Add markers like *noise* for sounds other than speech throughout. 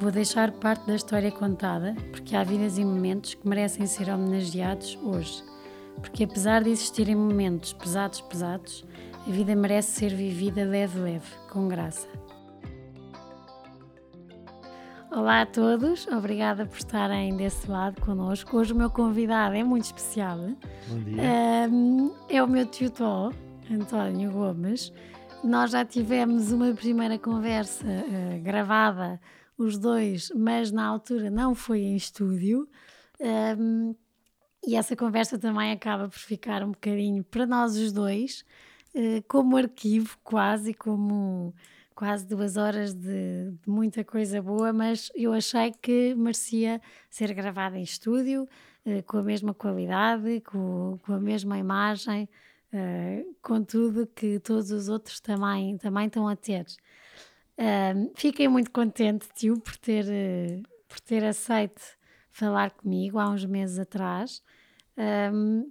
Vou deixar parte da história contada, porque há vidas e momentos que merecem ser homenageados hoje. Porque apesar de existirem momentos pesados, pesados, a vida merece ser vivida leve, leve, com graça. Olá a todos, obrigada por estarem desse lado connosco. Hoje o meu convidado é muito especial. Bom dia. É o meu Tó, António Gomes. Nós já tivemos uma primeira conversa uh, gravada, os dois, mas na altura não foi em estúdio. Um, e essa conversa também acaba por ficar um bocadinho para nós os dois, uh, como arquivo, quase como quase duas horas de, de, muita coisa boa, mas eu achei que merecia ser gravada em estúdio, uh, com a mesma qualidade, com, com a mesma imagem, uh, com tudo que todos os outros também, também estão a ter. Fiquei muito contente, tio, por ter, por ter aceito falar comigo há uns meses atrás. Um,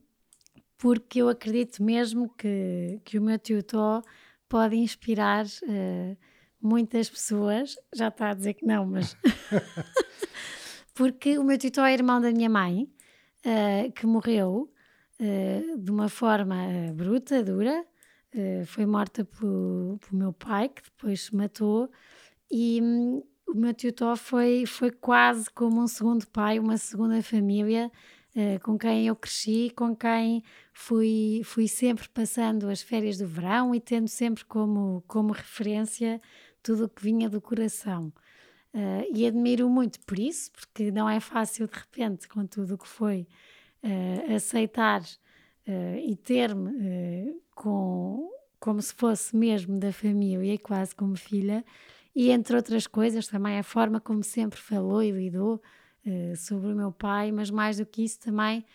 porque eu acredito mesmo que, que o meu tio Tó pode inspirar uh, muitas pessoas. Já está a dizer que não, mas. *laughs* porque o meu tio é irmão da minha mãe, uh, que morreu uh, de uma forma bruta, dura. Foi morta pelo, meu pai, que depois se matou. E um, o meu tio Tó foi, foi quase como um segundo pai, uma segunda família. Uh, com quem eu cresci, com quem fui, fui sempre passando as férias do verão e tendo sempre como, como referência tudo o que vinha do coração. Uh, e admiro muito por isso, porque não é fácil de repente, com tudo o que foi, uh, aceitar e ter-me com, como se fosse mesmo da família, quase como filha, e entre outras coisas também a forma como sempre falou e lidou uh, sobre o meu pai, mas mais do que isso também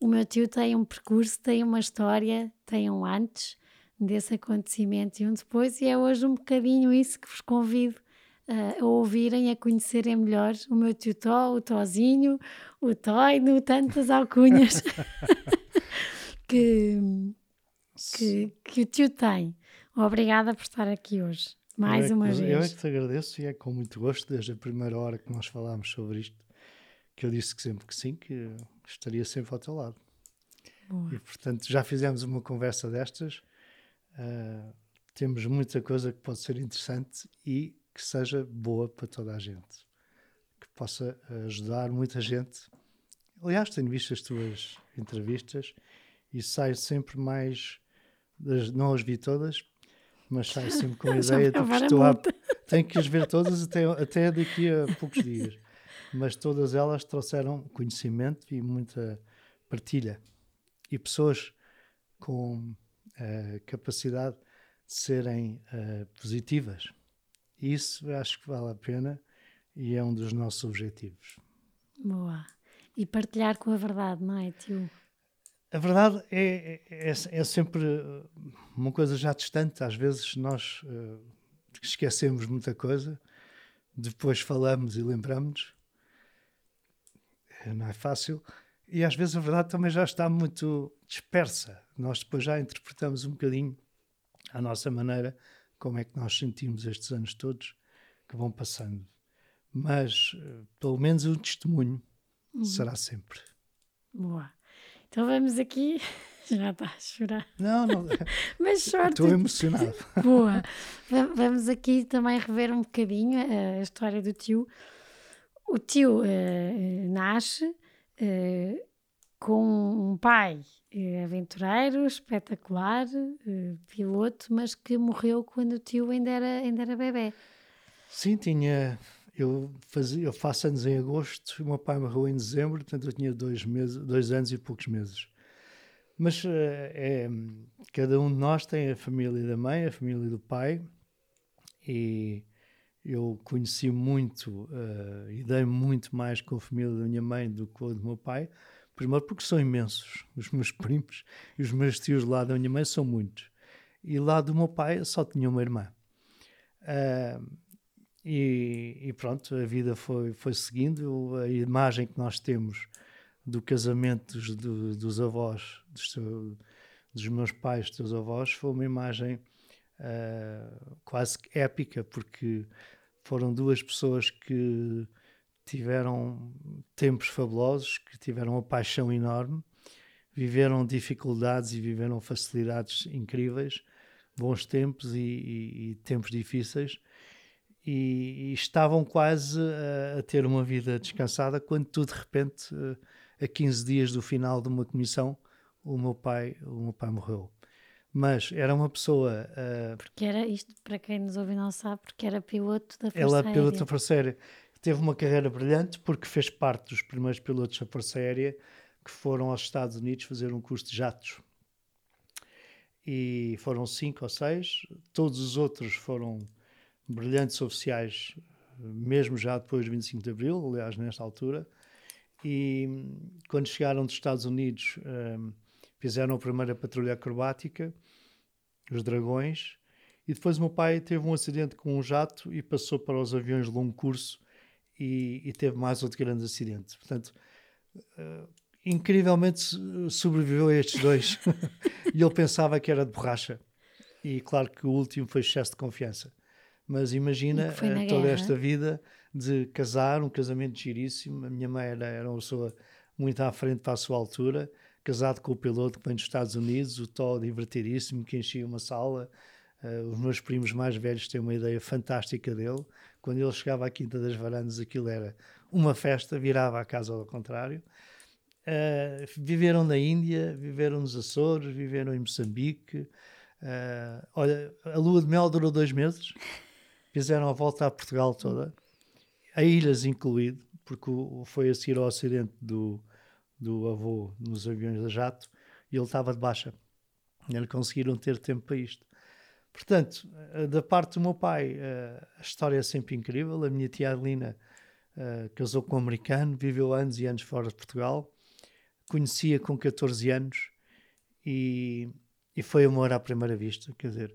o meu tio tem um percurso, tem uma história, tem um antes desse acontecimento e um depois, e é hoje um bocadinho isso que vos convido uh, a ouvirem, a conhecerem melhor o meu tio Tó, o Tozinho, o Toino, tantas alcunhas *laughs* que, que, que o tio tem. Obrigada por estar aqui hoje, mais é uma que, vez. Eu é que te agradeço e é com muito gosto, desde a primeira hora que nós falámos sobre isto, que eu disse que sempre que sim, que estaria sempre ao teu lado. Boa. E portanto já fizemos uma conversa destas. Uh, temos muita coisa que pode ser interessante e que seja boa para toda a gente, que possa ajudar muita gente. Aliás, tenho visto as tuas entrevistas e saio sempre mais. Não as vi todas, mas saio sempre com a *laughs* ideia de que estou a, *laughs* tenho que as ver todas até, até daqui a poucos dias mas todas elas trouxeram conhecimento e muita partilha. E pessoas com uh, capacidade de serem uh, positivas. Isso acho que vale a pena e é um dos nossos objetivos. Boa. E partilhar com a verdade, não é, tio? A verdade é, é, é sempre uma coisa já distante. Às vezes nós uh, esquecemos muita coisa, depois falamos e lembramos não é fácil. E às vezes a verdade também já está muito dispersa. Nós depois já interpretamos um bocadinho à nossa maneira como é que nós sentimos estes anos todos que vão passando. Mas eh, pelo menos o testemunho uhum. será sempre. Boa. Então vamos aqui. *laughs* Já está a chorar. Não, não. *laughs* Mas sorte. Estou emocionado. *laughs* Boa. Vamos aqui também rever um bocadinho a história do tio o tio uh, nasce uh, com um pai uh, aventureiro, espetacular, piloto, mas que morreu quando o tio ainda era, ainda era bebê. Sim, tinha. Eu, fazia, eu faço anos em agosto, o meu pai morreu em dezembro, portanto eu tinha dois, meses, dois anos e poucos meses. Mas é, cada um de nós tem a família da mãe, a família do pai, e eu conheci muito uh, e dei muito mais com a família da minha mãe do que com a do meu pai, Primeiro porque são imensos. Os meus *laughs* primos e os meus tios lá da minha mãe são muitos. E lá do meu pai só tinha uma irmã. Uh, e, e, pronto, a vida foi, foi seguindo. A imagem que nós temos do casamento dos, do, dos avós, dos, dos, meus pais, dos teus avós, foi uma imagem uh, quase épica, porque foram duas pessoas que tiveram tempos fabulosos, que tiveram uma paixão enorme, viveram dificuldades e viveram facilidades incríveis, bons tempos e, e, e tempos difíceis, e, e estavam quase a, a, ter uma vida descansada quando tu de repente, a 15 dias do final de uma comissão, o meu pai, o meu pai morreu. Mas era uma pessoa. Uh, porque era isto, para quem nos ouve não sabe, porque era piloto da Força Ela é piloto da Força Aérea. Teve uma carreira brilhante porque fez parte dos primeiros pilotos da Força Aérea que foram aos Estados Unidos fazer um curso de jatos. E foram cinco ou seis. Todos os outros foram brilhantes oficiais, mesmo já depois do 25 de Abril, aliás, nesta altura. E quando chegaram dos Estados Unidos. Um, fizeram a primeira patrulha acrobática, os Dragões, e depois o meu pai teve um acidente com um jato e passou para os aviões de longo curso e, e teve mais outro grande acidente. Portanto, uh, incrivelmente sobreviveu a estes dois *laughs* e ele pensava que era de borracha. E claro que o último foi excesso de confiança. Mas imagina uh, toda esta vida de casar, um casamento giríssimo. A minha mãe era, era uma pessoa muito à frente para a sua altura casado com o piloto que vem dos Estados Unidos, o Tó divertidíssimo, que enchia uma sala. Uh, os meus primos mais velhos têm uma ideia fantástica dele. Quando ele chegava à Quinta das Varandas, aquilo era uma festa, virava a casa ao contrário. Uh, viveram na Índia, viveram nos Açores, viveram em Moçambique. Uh, olha, a lua de mel durou dois meses. Fizeram a volta a Portugal toda, a ilhas incluído, porque foi a seguir ao acidente do, do avô nos aviões de jato e ele estava de baixa. Eles conseguiram ter tempo para isto. Portanto, eh, da parte do meu pai, eh, a história é sempre incrível. A minha tia Adelina eh, casou com um americano, viveu anos e anos fora de Portugal, conhecia com 14 anos e, e foi amor à primeira vista. Quer dizer,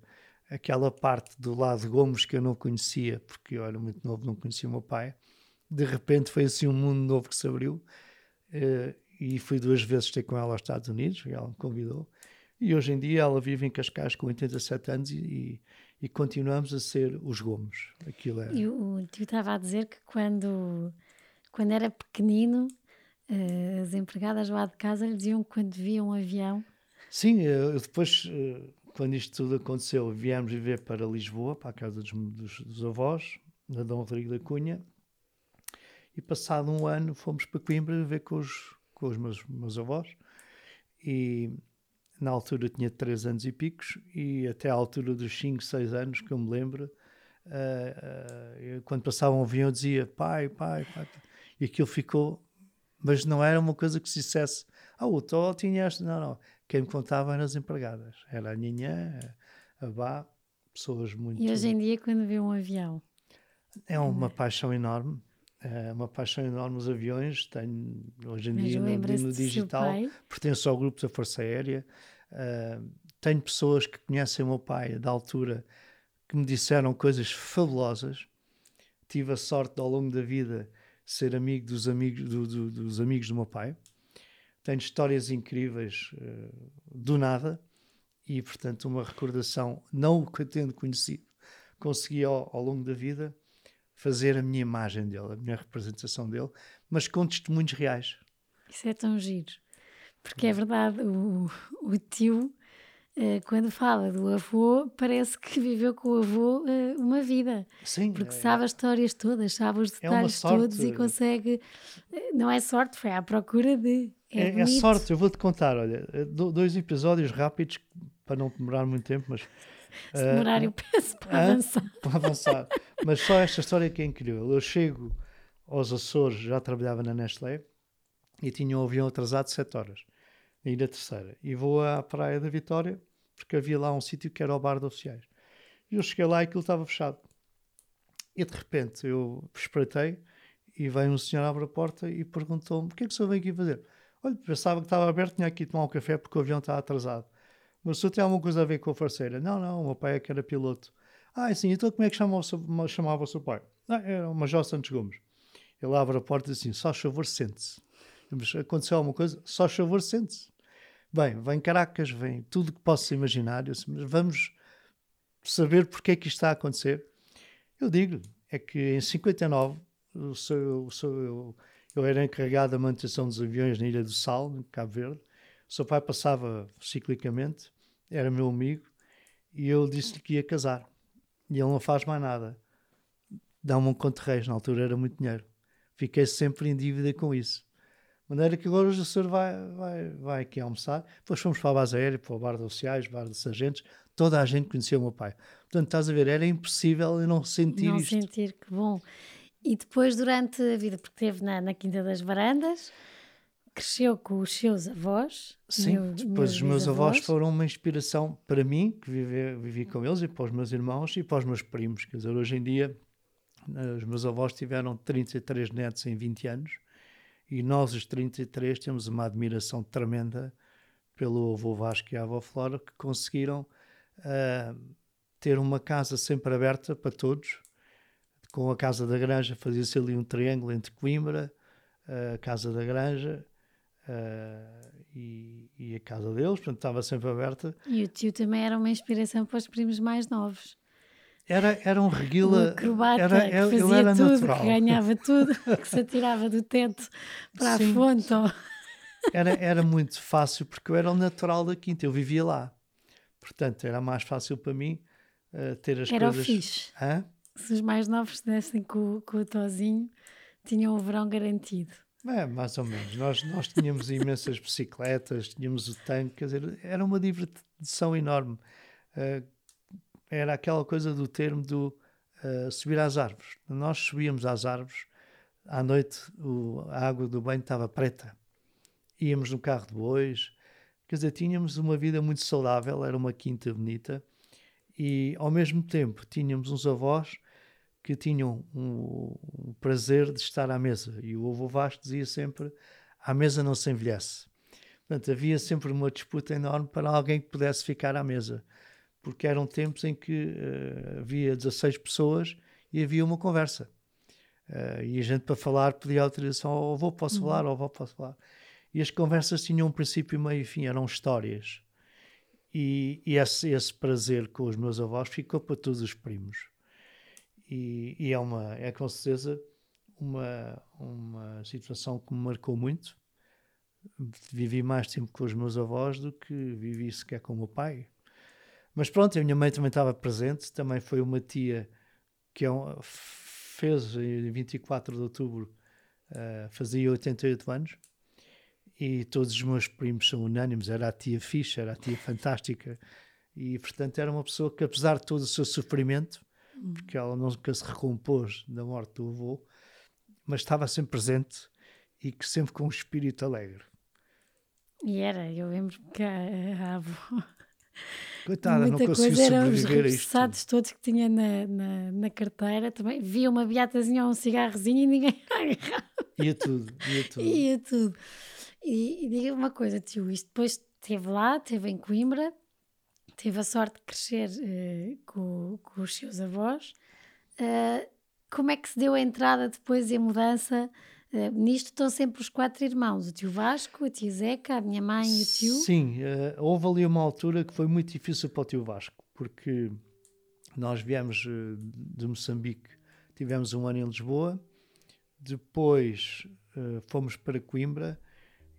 aquela parte do lado Gomes que eu não conhecia, porque eu era muito novo, não conhecia o meu pai, de repente foi assim um mundo novo que se abriu e fui duas vezes ter com ela aos Estados Unidos, ela me convidou. E hoje em dia ela vive em Cascais com 87 anos e, e, e continuamos a ser os Gomes. Aquilo é... E o tio estava a dizer que quando, quando era pequenino, uh, as empregadas lá de casa lhe diziam que quando viam um avião. Sim, eu depois, uh, quando isto tudo aconteceu, viemos viver para Lisboa, para a casa dos, dos, dos avós, na Dom Rodrigo da Cunha. E passado um ano fomos para Coimbra viver com os, com os meus, meus avós. E na altura tinha 3 anos e picos e até à altura dos 5, 6 anos que eu me lembro uh, uh, quando passava um avião eu dizia pai, pai, pai e aquilo ficou mas não era uma coisa que se dissesse ah, o Tó tinha esta, não, não quem me contava eram as empregadas era a Ninhã, a Bá pessoas muito... E hoje em dia quando vê um avião? É uma paixão enorme é uma paixão enorme nos aviões. Tenho, hoje em Mas dia, no, no digital, pertenço ao grupo da Força Aérea. Uh, tenho pessoas que conhecem o meu pai da altura que me disseram coisas fabulosas. Tive a sorte ao longo da vida ser amigo dos amigos do, do, dos amigos do meu pai. Tenho histórias incríveis uh, do nada e, portanto, uma recordação, não o tendo conhecido, consegui ao, ao longo da vida fazer a minha imagem dele, a minha representação dele, mas com testemunhos reais. Isso é tão giro. Porque é verdade, o, o tio, eh, quando fala do avô, parece que viveu com o avô eh, uma vida. Sim. Porque é, sabe as histórias todas, sabe os é detalhes é todos e consegue. Não é sorte, foi à procura de. É, é, é sorte, eu vou-te contar, olha, dois episódios rápidos, para não demorar muito tempo, mas *laughs* se demorar, eu peço para avançar. *laughs* Para avançar. Mas só esta história que é incrível. Eu chego aos Açores, já trabalhava na Nestlé, e tinha um avião atrasado sete horas, ainda terceira. E vou à Praia da Vitória, porque havia lá um sítio que era o bar de oficiais. E eu cheguei lá e aquilo estava fechado. E de repente eu espreitei e veio um senhor abre a porta e perguntou-me: o que é que o senhor vem aqui fazer? Olha, pensava que estava aberto, tinha aqui tomar um café porque o avião está atrasado. Mas se tem alguma coisa a ver com a farceira? Não, não, o meu pai é que era piloto. Ah, sim, então como é que chamava o seu, chamava o seu pai? Ah, era o Major Santos Gomes. Ele abre a porta e diz assim: só favor, sente-se. Aconteceu alguma coisa? Só favor, sente-se. Bem, vem Caracas, vem tudo que possa imaginar. Disse, mas vamos saber porque é que isto está a acontecer. Eu digo é que em 59 o seu, o seu, eu, era encarregado da manutenção dos aviões na Ilha do Sal, em Cabo Verde. O seu pai passava ciclicamente, era meu amigo, e eu disse-lhe que ia casar. E ele não faz mais nada. Dá-me um conto reis, na altura era muito dinheiro. Fiquei sempre em dívida com isso. De maneira que agora o senhor vai, vai, vai aqui almoçar. Depois fomos para a base aérea, para o bar de oficiais, bar de sargentos. Toda a gente conhecia o meu pai. Portanto, estás a ver, era impossível eu não sentir não isto. Não sentir, que bom. E depois, durante a vida, porque esteve na, na Quinta das Varandas, cresceu com os seus avós. Sim, meu, depois os meus avós foram uma inspiração para mim, que vivi, vivi com eles, e para os meus irmãos e para os meus primos. Quer dizer, hoje em dia, eh, os meus avós tiveram 33 netos em 20 anos e nós, os 33, temos uma admiração tremenda pelo avô Vasco e a avó Flora, que conseguiram uh, ter uma casa sempre aberta para todos. Com a Casa da Granja fazia-se ali um triângulo entre Coimbra, a Casa da Granja uh, e, e, a casa deles, portanto estava sempre aberta. E o tio também era uma inspiração para os primos mais novos. Era, era um reguila. Um acrobata era, que fazia era tudo, natural. que ganhava *laughs* tudo, que se atirava do teto para Sim. a fonte. Era, era muito fácil porque eu era o natural da quinta, eu vivia lá. Portanto, era mais fácil para mim uh, ter as era coisas. Era o fixe. Hã? Se os mais novos dessem com, com o tozinho, tinham o verão garantido. É, mais ou menos. Nós, nós tínhamos imensas bicicletas, tínhamos o tanque, quer dizer, era uma diversão enorme. Uh, era aquela coisa do termo do uh, subir às árvores. Nós subíamos às árvores, à noite o, a água do banho estava preta. Íamos no carro de bois, quer dizer, tínhamos uma vida muito saudável, era uma quinta bonita e ao mesmo tempo tínhamos uns avós que tinham um, um prazer de estar à mesa. E o avô Vasco dizia sempre: à mesa não se envelhece. Portanto, havia sempre uma disputa enorme para alguém que pudesse ficar à mesa porque eram tempos em que uh, havia 16 pessoas e havia uma conversa. Uh, e a gente, para falar, pedia autorização ao avô, posso uhum. falar, ao avô, posso falar. E as conversas tinham um princípio, meio e fim, eram histórias. E, e esse, esse, prazer com os meus avós ficou para todos os primos. E, e é, uma, é com certeza uma, uma situação que me marcou muito. Vivi mais tempo com os meus avós do que vivi sequer com o meu pai. Mas pronto, a minha mãe também estava presente, também foi uma tia que é um, fez em 24 de outubro, uh, fazia 88 anos, e todos os meus primos são unânimes, era a tia fixa, era a tia fantástica, e portanto era uma pessoa que apesar de todo o seu sofrimento. Porque ela nunca se recompôs da morte do avô, mas estava sempre presente e que sempre com um espírito alegre. E era, eu lembro que a, a avó *laughs* Coitada, Muita não conseguiu coisa, sobreviver a isto. Os todos que tinha na, na, na, carteira também. Via uma beatazinha ou um cigarrozinho e ninguém *laughs* agarrava. Ia tudo, ia tudo. Ia tudo. E, e diga uma coisa, tio, isto depois esteve lá, esteve em Coimbra, teve a sorte de crescer uh, com, com, os seus avós. Uh, como é que se deu a entrada depois e a mudança Uh, nisto estão sempre os quatro irmãos, o tio Vasco, a tia Zeca, a minha mãe e o tio. Sim, houve ali uma altura que foi muito difícil para o tio Vasco, porque nós viemos de Moçambique, tivemos um ano em Lisboa, depois fomos para Coimbra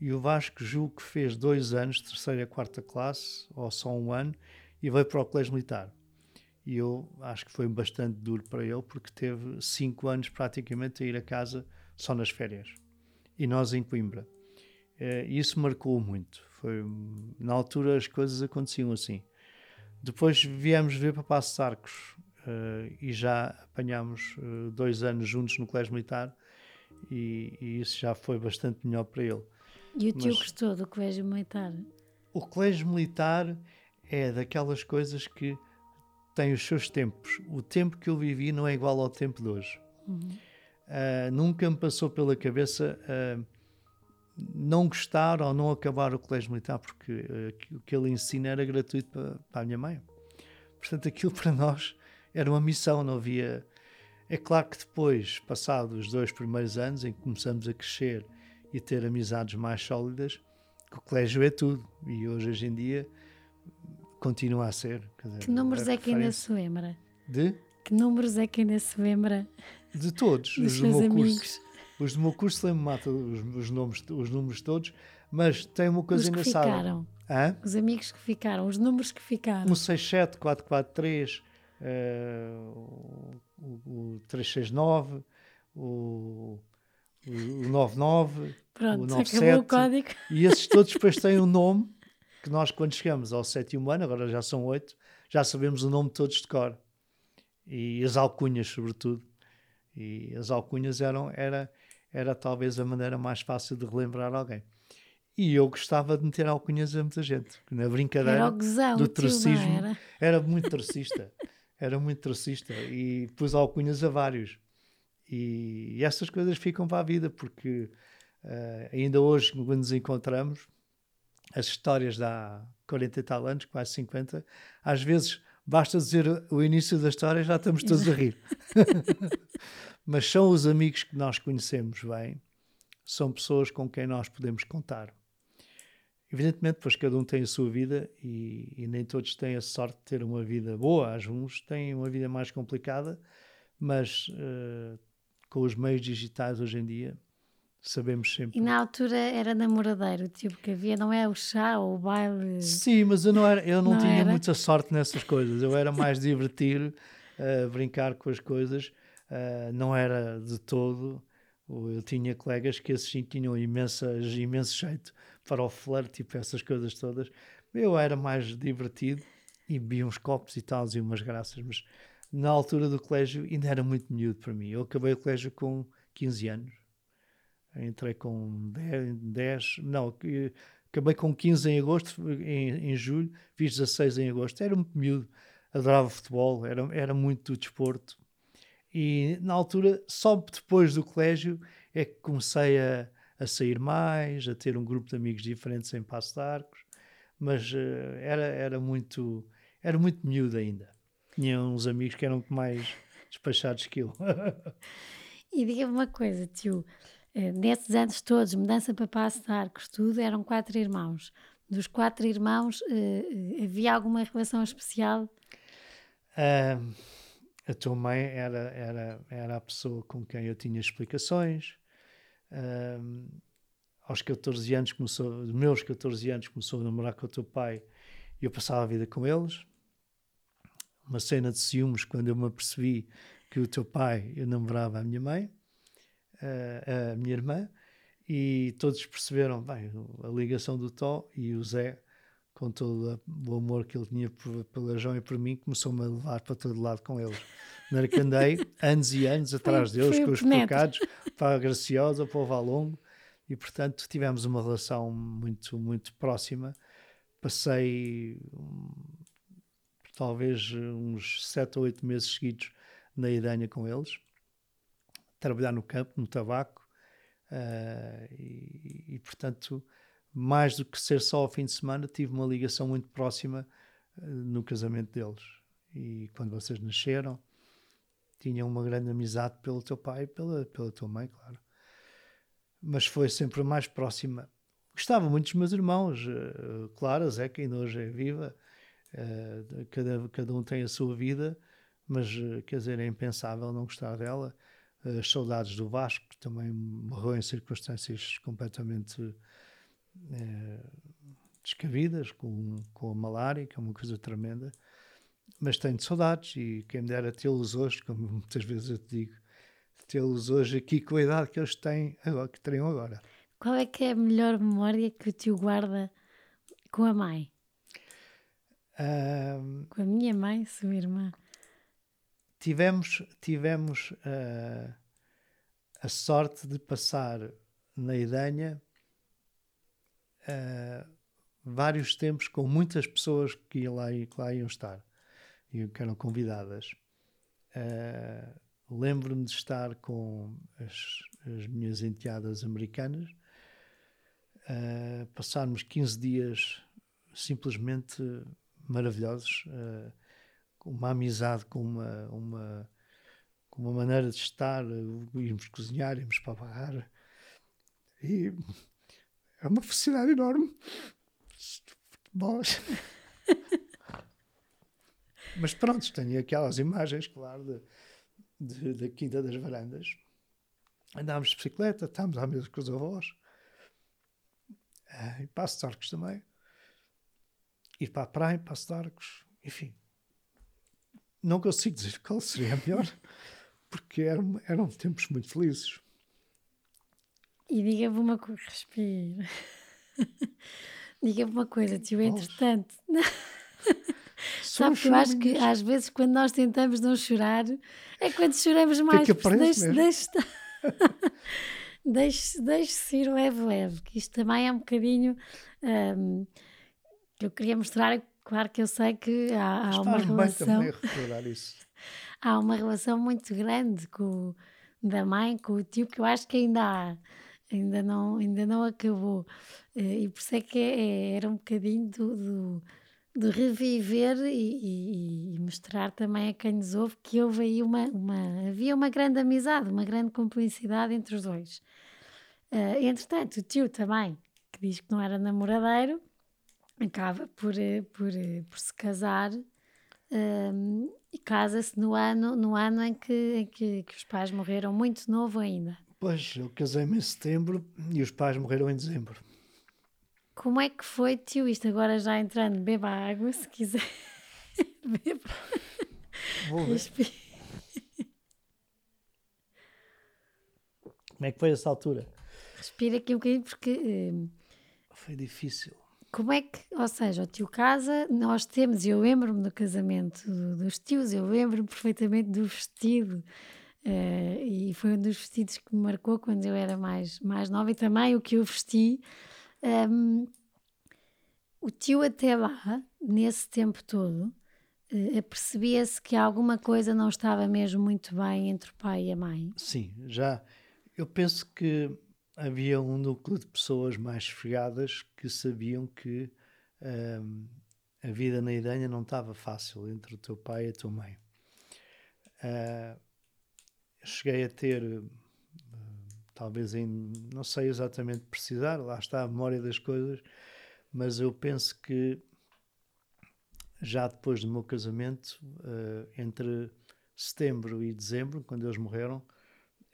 e o Vasco julgo que fez dois anos, terceira e quarta classe, ou só um ano, e veio para o Colégio Militar. E eu acho que foi bastante duro para ele, porque teve cinco anos praticamente a ir a casa só nas férias. E nós em Coimbra. Uh, isso marcou muito. Foi, na altura as coisas aconteciam assim. Depois viemos ver para Passos Arcos uh, e já apanhámos uh, dois anos juntos no Colégio Militar e, e, isso já foi bastante melhor para ele. E o tio Mas, gostou do Colégio Militar? O Colégio Militar é daquelas coisas que tem os seus tempos. O tempo que eu vivi não é igual ao tempo de hoje. Uhum uh, nunca me passou pela cabeça uh, não gostar ou não acabar o colégio militar porque uh, o que ele ensina era gratuito para, para a minha mãe. Portanto, aquilo para nós era uma missão, não havia. É claro que depois, passados os dois primeiros anos, em que começamos a crescer e ter amizades mais sólidas, o colégio é tudo. E hoje, hoje em dia, continua a ser. Dizer, que números é que ainda se lembra? De? Que números é que ainda se lembra? De todos. *laughs* Dos os seus amigos. Curso. Os do meu curso lembro-me os, os, nomes, os números todos, mas tem uma coisa os que engraçada. Ficaram. Hã? Os amigos que ficaram, os números que ficaram. 167, 443, uh, o, o 369, o, o, o 99, Pronto, o 97. o código. E esses todos depois *laughs* têm um nome que nós, quando chegamos ao sétimo ano, agora já são oito, já sabemos o nome de todos de cor. E as alcunhas, sobretudo. E as alcunhas eram, era, era talvez a maneira mais fácil de relembrar alguém. E eu gostava de meter alcunhas a muita gente. Na brincadeira gozão, do trocismo. Era? era muito trocista. era muito trocista. E pus alcunhas a vários. E, essas coisas ficam para a vida, porque uh, ainda hoje, quando nos encontramos, as histórias de há 40 e tal anos, quase 50, às vezes basta dizer o início da história já estamos todos a rir. *laughs* Mas são os amigos que nós conhecemos bem, são pessoas com quem nós podemos contar. Evidentemente, pois cada um tem a sua vida e, e, nem todos têm a sorte de ter uma vida boa. Alguns têm uma vida mais complicada, mas uh, com os meios digitais hoje em dia sabemos sempre. E na altura era namoradeiro, tipo que havia, não é o chá ou o baile? Sim, mas eu não, era, eu não, Não tinha era? muita sorte nessas coisas. Eu era mais divertir, uh, brincar com as coisas. Uh, não era de todo. Eu tinha colegas que esses sim tinham imensas, imenso jeito para o flerte, tipo essas coisas todas. Eu era mais divertido e bebia uns copos e tal, e umas graças, mas na altura do colégio ainda era muito miúdo para mim. Eu acabei o colégio com 15 anos. Entrei com 10, 10 não, acabei com 15 em agosto, em, em julho, fiz 16 em agosto. Era muito miúdo, adorava futebol, era, era muito do desporto. E na altura, só depois do colégio, é que comecei a, a sair mais, a ter um grupo de amigos diferentes em Passo de Arcos, mas uh, era, era, muito, era muito miúdo ainda. Tinha uns amigos que eram mais despachados que eu. e diga-me uma coisa, tio, uh, nesses anos todos, mudança para Passo de Arcos, tudo, eram quatro irmãos. Dos quatro irmãos, uh, havia alguma relação especial? a tua mãe era, era, era a pessoa com quem eu tinha explicações, aos 14 anos começou, meus 14 anos começou a namorar com o teu pai e eu passava a vida com eles. Uma cena de ciúmes quando eu me apercebi que o teu pai eu namorava a minha mãe, a, a minha irmã, e todos perceberam bem, a ligação do Tó e o Zé, com todo o amor que ele tinha pela João e por mim, começou-me a levar para todo lado com eles. Na que andei *laughs* anos e anos atrás deles, com os pecados, para a Graciosa, para o Valongo, e portanto tivemos uma relação muito, muito próxima. Passei talvez uns sete ou oito meses seguidos na Idanha com eles, trabalhar no campo, no tabaco, uh, e, e, portanto, mais do que ser só ao fim de semana, tive uma ligação muito próxima uh, no casamento deles. E quando vocês nasceram, tinham uma grande amizade pelo teu pai e pela, pela tua mãe, claro. Mas foi sempre mais próxima. Gostava muito dos meus irmãos, uh, claro, a Zeca ainda hoje é viva, uh, cada, cada um tem a sua vida, mas uh, quer dizer, é impensável não gostar dela. As saudades do Vasco, que também morreu em circunstâncias completamente descabidas, com, com a malária, que é uma coisa tremenda mas tenho saudades e quem me dera tê-los hoje, como *laughs* muitas vezes eu te digo, tê-los hoje aqui com a idade que eles têm agora, que teriam agora. Qual é que é a melhor memória que o tio guarda com a mãe? Com a minha mãe, sua irmã. Tivemos, tivemos uh, a sorte de passar na Idanha uh, vários tempos com muitas pessoas que lá, que lá iam estar e que eram convidadas. Uh, Lembro-me de estar com as, as, minhas enteadas americanas passarmos 15 dias simplesmente maravilhosos, uh, com uma amizade, com uma, uma, com uma maneira de estar, íamos cozinhar, íamos para a barra, e é uma felicidade enorme. Bolas. *laughs* Mas pronto, tenho aquelas imagens, claro, de, de, da Quinta das Varandas. Andámos de bicicleta, estávamos à mesa com os avós. Uh, e Passo de Arcos também. Ir para a praia, Passo de Arcos. Enfim. Não consigo dizer *laughs* qual seria a melhor, porque eram, eram tempos muito felizes. E diga-me uma coisa, respira. *laughs* diga-me uma coisa, tio, entretanto. *laughs* Sabe que eu acho que às vezes quando nós tentamos não chorar é quando choramos mais. Porque deixe, deixe, deixe, deixe ir leve, leve, que isto também é um bocadinho um, que eu queria mostrar. Claro que eu sei que há, há uma relação. *laughs* há uma relação muito grande com da mãe, com o tio, que eu acho que ainda há ainda não, ainda não acabou. Eh, e por isso é que é, é, era um bocadinho do, do de reviver e, e, e, mostrar também a quem nos ouve que houve aí uma, uma havia uma grande amizade, uma grande cumplicidade entre os dois. Uh, entretanto, o tio também, que diz que não era namoradeiro, acaba por, por, por se casar um, e casa-se no ano, no ano em, que, em que, que os pais morreram muito novo ainda. Pois, eu casei-me em setembro e os pais morreram em dezembro. Como é que foi, tio? Isto agora já entrando, beba água se quiser. *laughs* beba. Vou ver. Como é que foi essa altura? Respira aqui um bocadinho porque. Hum, foi difícil. Como é que, ou seja, o tio casa, nós temos, eu lembro-me do casamento dos tios, eu lembro-me perfeitamente do vestido Uh, e foi um dos vestidos que me marcou quando eu era mais, mais nova e também o que eu vesti. Um, o tio até lá, nesse tempo todo, uh, apercebia-se que alguma coisa não estava mesmo muito bem entre o pai e a mãe. Sim, já. Eu penso que havia um núcleo de pessoas mais esfregadas que sabiam que um, a vida na Idanha não estava fácil entre o teu pai e a tua mãe. Uh, cheguei a ter, eh, talvez em, não sei exatamente precisar, lá está a memória das coisas, mas eu penso que já depois do meu casamento, uh, entre setembro e dezembro, quando eles morreram,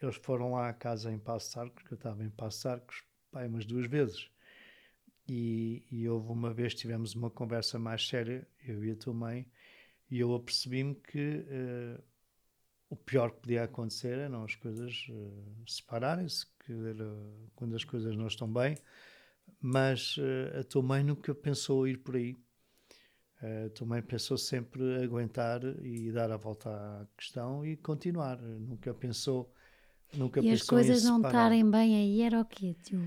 eles foram lá à casa em Passos Arcos, que eu estava em Passos Arcos, pai, umas duas vezes. E, e houve uma vez, tivemos uma conversa mais séria, eu e a tua mãe, e eu apercebi-me que uh, o pior que podia acontecer eram as coisas uh, separarem-se, quando as coisas não estão bem, mas uh, a tua mãe nunca pensou ir por aí. Uh, a tua mãe pensou sempre aguentar e dar a volta à questão e continuar. Nunca pensou. Nunca e as coisas não estarem bem aí era o quê, tio?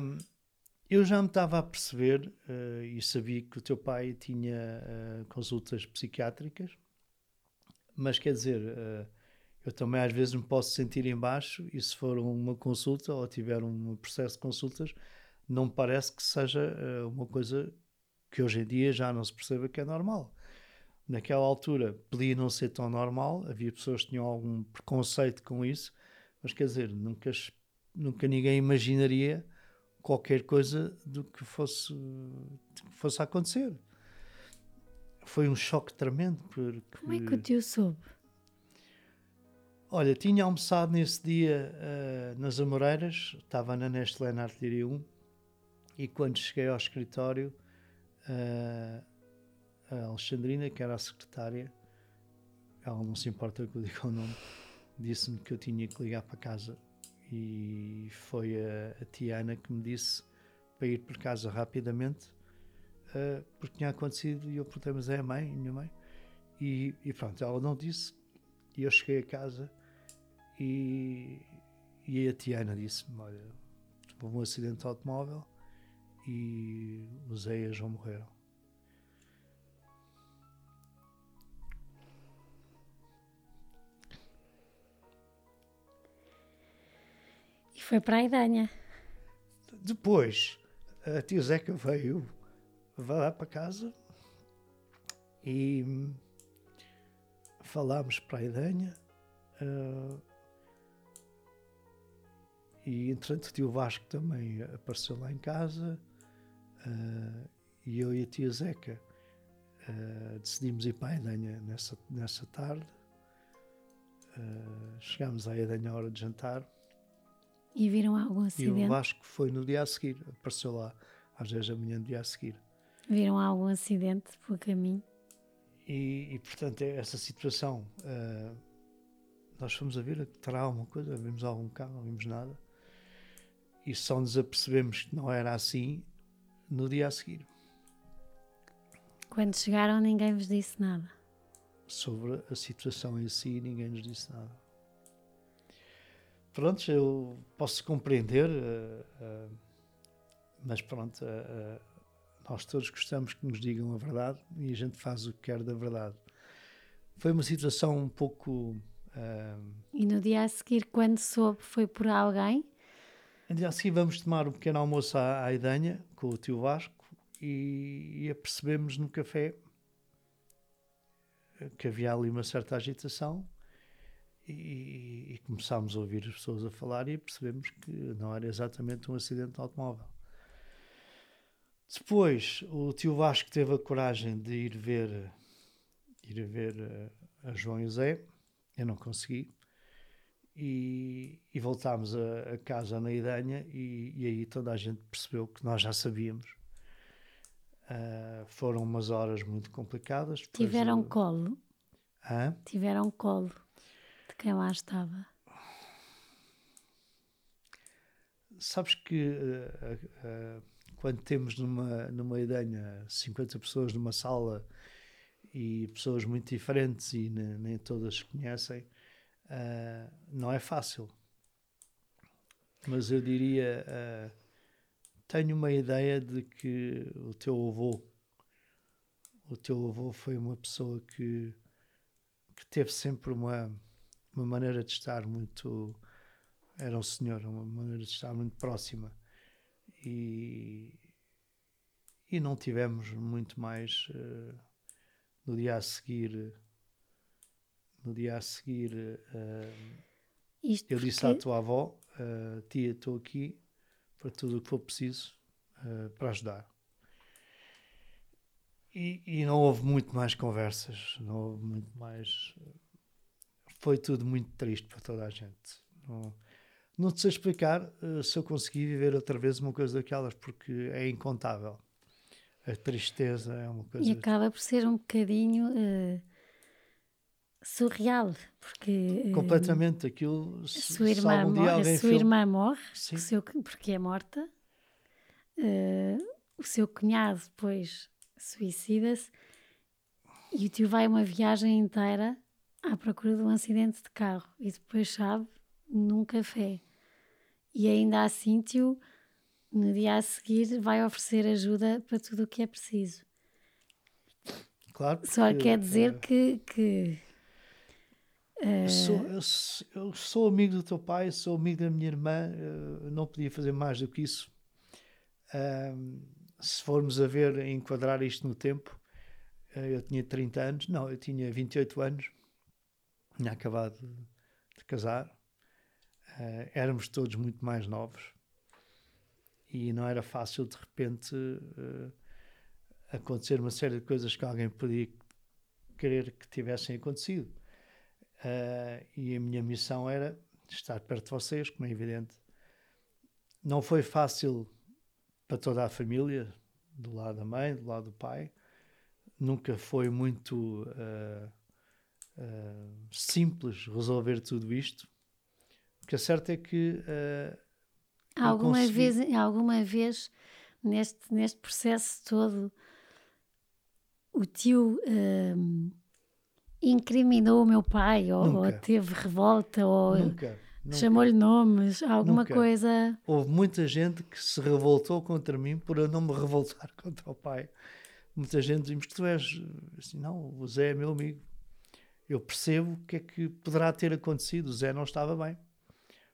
Um, eu já me estava a perceber uh, e sabia que o teu pai tinha consultas psiquiátricas mas quer dizer, uh, eu também às vezes me posso sentir em baixo e se for uma consulta ou tiver um processo de consultas, não me parece que seja uh, uma coisa que hoje em dia já não se perceba que é normal. Naquela altura podia não ser tão normal, havia pessoas que tinham algum preconceito com isso, mas quer dizer, nunca, nunca ninguém imaginaria qualquer coisa do que fosse, que fosse acontecer foi um choque tremendo. Porque... Como é que o tio soube? Olha, tinha almoçado nesse dia uh, nas Amoreiras, estava na Nestlé na Artilharia 1, e quando cheguei ao escritório, uh, a Alexandrina, que era a secretária, ela não se importa que eu diga o nome, disse-me que eu tinha que ligar para casa. E foi a, a Tiana que me disse para ir para casa rapidamente uh, porque tinha acontecido e eu perguntei, mas é a mãe, a minha mãe? E, e pronto, ela não disse. E eu cheguei a casa e, e a Tiana disse-me: Olha, houve um acidente de automóvel e os Eias já morreram. Foi para a Idanha. depois, a tia Zeca veio, veio lá para casa e falámos para a Idanha. Uh, e entretanto o tio Vasco também apareceu lá em casa uh, e eu e a tia Zeca uh, decidimos ir para a Edanha nessa, nessa tarde. Uh, chegámos à Edanha à hora de jantar. E viram algum acidente? E o Vasco foi no dia a seguir, apareceu lá às 10 da manhã do dia a seguir. Viram algum acidente pelo caminho? E, e portanto, é essa situação, nós fomos a ver, terá alguma coisa, vimos algum carro, não vimos nada e só nos apercebemos que não era assim no dia a seguir. Quando chegaram, ninguém vos disse nada. Sobre a situação em si, ninguém nos disse nada. Pronto, eu posso compreender, uh, uh, mas pronto, uh, nós todos gostamos que nos digam a verdade e a gente faz o que quer da verdade. Foi uma situação um pouco. E no dia a seguir, quando soube, foi por alguém? No dia a seguir vamos tomar um pequeno almoço à, à Idanha com o tio Vasco e, e apercebemos no café que havia ali uma certa agitação e, e, começámos a ouvir as pessoas a falar e percebemos que não era exatamente um acidente de automóvel. Depois, o tio Vasco teve a coragem de ir ver, ir ver a, a João José, eu não consegui, e, e voltámos a, a, casa na Idanha e, e, aí toda a gente percebeu que nós já sabíamos. Uh, foram umas horas muito complicadas. Tiveram eu... colo? Hã? Tiveram colo de quem lá estava? Sabes que uh, uh, quando temos numa, numa Idanha 50 pessoas numa sala e pessoas muito diferentes e nem, nem todas se conhecem, Uh, não é fácil. Mas eu diria, tenho uma ideia de que o teu avô, o teu avô foi uma pessoa que, que teve sempre uma, uma maneira de estar muito, era um senhor, uma maneira de estar muito próxima. E, e não tivemos muito mais uh, no dia a seguir no dia a seguir, uh, eu disse porque... à tua avó: uh, Tia, estou aqui para tudo o que for preciso para ajudar. E, e, não houve muito mais conversas, não houve muito mais. Foi tudo muito triste para toda a gente. Não, não te sei explicar se eu consegui viver outra vez uma coisa daquelas, porque é incontável. A tristeza é uma coisa. E acaba por ser um bocadinho surreal, porque completamente aquilo. A sua irmã, morre, a sua irmã morre seu, porque é morta. Uh, o seu cunhado depois suicida-se e o tio vai uma viagem inteira à procura de um acidente de carro e depois sabe num café. E ainda assim, tio, no dia a seguir, vai oferecer ajuda para tudo o que é preciso. Claro. Só quer dizer que, que eu sou, eu, eu, sou amigo do teu pai, sou amigo da minha irmã, não podia fazer mais do que isso. se formos a ver, a enquadrar isto no tempo, eh, eu tinha 30 anos, não, eu tinha 28 anos, tinha acabado de casar, uh, éramos todos muito mais novos e não era fácil de repente uh, acontecer uma série de coisas que alguém podia querer que tivessem acontecido. Uh, e a minha missão era estar perto de vocês, como é evidente. Não foi fácil para toda a família, do lado da mãe, do lado do pai. Nunca foi muito uh, uh, simples resolver tudo isto. O que é certo é que. alguma, consegui... vez, alguma vez, neste, neste processo todo, o tio incriminou o meu pai, ou, ou teve revolta, ou chamou-lhe nomes, alguma Nunca. coisa. Houve muita gente que se revoltou contra mim por eu não me revoltar *laughs* contra o pai. Muita gente diz que tu és assim, não, o Zé é meu amigo. Eu percebo o que é que poderá ter acontecido, o Zé não estava bem.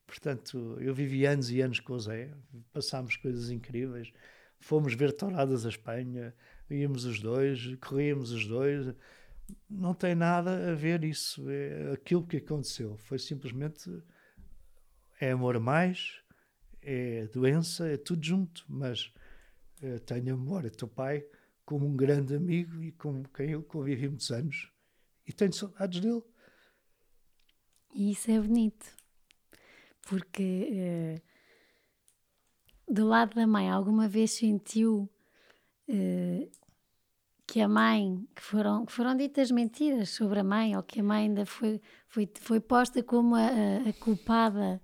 Portanto, eu vivi anos e anos com o Zé, passámos coisas incríveis, fomos ver touradas a Espanha, íamos os dois, corríamos os dois. Não tem nada a ver isso. É aquilo que aconteceu foi simplesmente é amor a mais, é doença, é tudo junto. Mas é, tenho a memória do teu pai como um grande amigo e com quem eu convivi muitos anos e tenho saudades dele. E isso é bonito, porque uh, do lado da mãe, alguma vez sentiu uh, que a mãe, que foram, que foram ditas mentiras sobre a mãe, ou que a mãe ainda foi, foi, foi posta como a, a culpada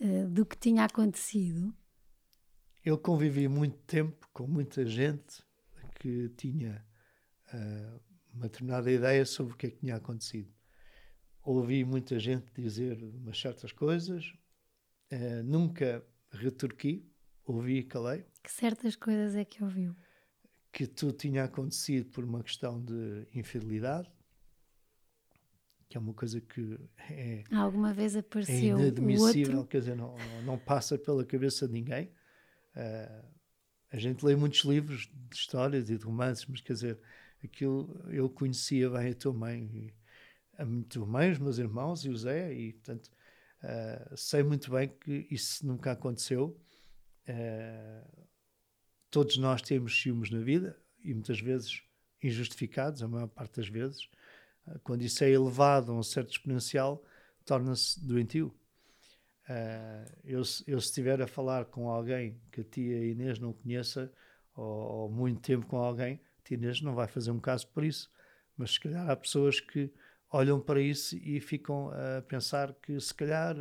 uh, do que tinha acontecido? Eu convivi muito tempo com muita gente que tinha uh, uma determinada ideia sobre o que é que tinha acontecido. Ouvi muita gente dizer umas certas coisas, uh, nunca retorqui, ouvi e calei. Que certas coisas é que ouviu? que tudo tinha acontecido por uma questão de infidelidade, que é uma coisa que é, Alguma vez apareceu é inadmissível, quer dizer, não, não, passa pela cabeça de ninguém. Uh, a gente lê muitos livros de histórias e de romances, mas quer dizer, aquilo eu conhecia bem a tua mãe, a tua mãe, os meus irmãos e o Zé, e portanto uh, sei muito bem que isso nunca aconteceu. Uh, todos nós temos ciúmes na vida e muitas vezes injustificados, a maior parte das vezes. Ah, quando isso é elevado a um certo exponencial, torna-se doentio. Uh, eu, eu, se estiver a falar com alguém que a tia Inês não conheça, ou, ou, muito tempo com alguém, a tia Inês não vai fazer um caso por isso. Mas se calhar há pessoas que olham para isso e ficam a pensar que se calhar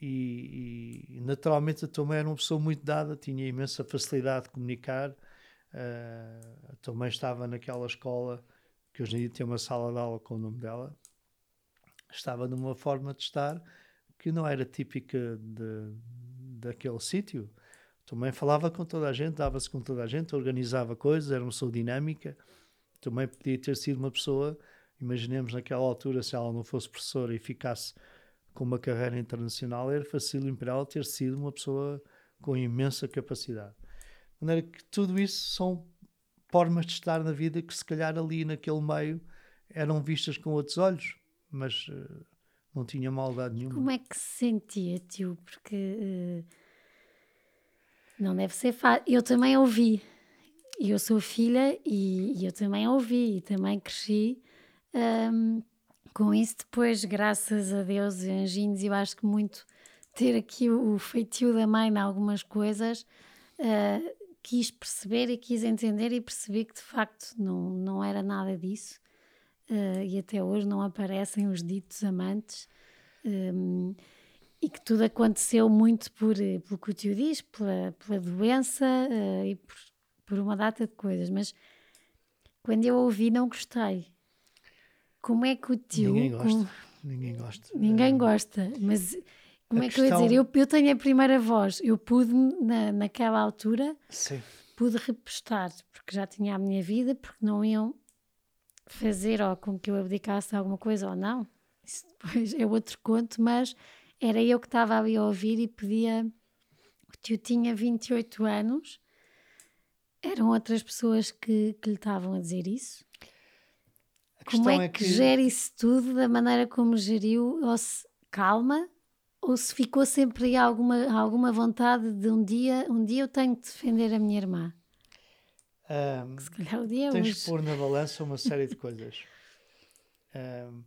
e, e, naturalmente a tua mãe era uma pessoa muito dada, tinha imensa facilidade de comunicar. Uh, a tua mãe estava naquela escola que hoje em dia tem uma sala de aula com o nome dela. Estava numa forma de estar que não era típica de, daquele sítio. Também falava com toda a gente, dava-se com toda a gente, organizava coisas, era uma pessoa dinâmica. Também podia ter sido uma pessoa, imaginemos naquela altura, se ela não fosse professora e ficasse com uma carreira internacional, era facílimo para ela ter sido uma pessoa com imensa capacidade. De maneira que tudo isso são formas de estar na vida que, se calhar, ali naquele meio eram vistas com outros olhos, mas uh, não tinha maldade nenhuma. Como é que se sentia, tio? Porque uh, não deve ser fácil. Eu também ouvi. Eu sou filha e, e eu também ouvi e também cresci. Um, com isso, depois, graças a Deus e anjinhos, eu acho que muito ter aqui o, feitio da mãe em algumas coisas, uh, quis perceber e quis entender e percebi que de facto não, não era nada disso. Uh, e até hoje não aparecem os ditos amantes. Um, e que tudo aconteceu muito por, pelo que o tio diz, pela, pela doença uh, e por, por uma data de coisas. Mas quando eu ouvi, não gostei. Como é que o tio. Ninguém gosta. Com... Ninguém gosta. Ninguém gosta, mas como a é que questão... eu ia dizer? Eu, eu tenho a primeira voz, eu pude, na, naquela altura, Sim. pude repostar, porque já tinha a minha vida, porque não iam fazer ou com que eu abdicasse alguma coisa ou não. Isso depois é outro conto, mas era eu que estava ali a ouvir e podia. O tio tinha 28 anos, eram outras pessoas que, que lhe estavam a dizer isso. Como é, é que, que gera isso tudo da maneira como geriu? Ou se calma? Ou se ficou sempre aí alguma, alguma vontade de um dia, um dia eu tenho de defender a minha irmã? Um, se calhar o dia é tens de pôr na balança uma série de *laughs* coisas. Um,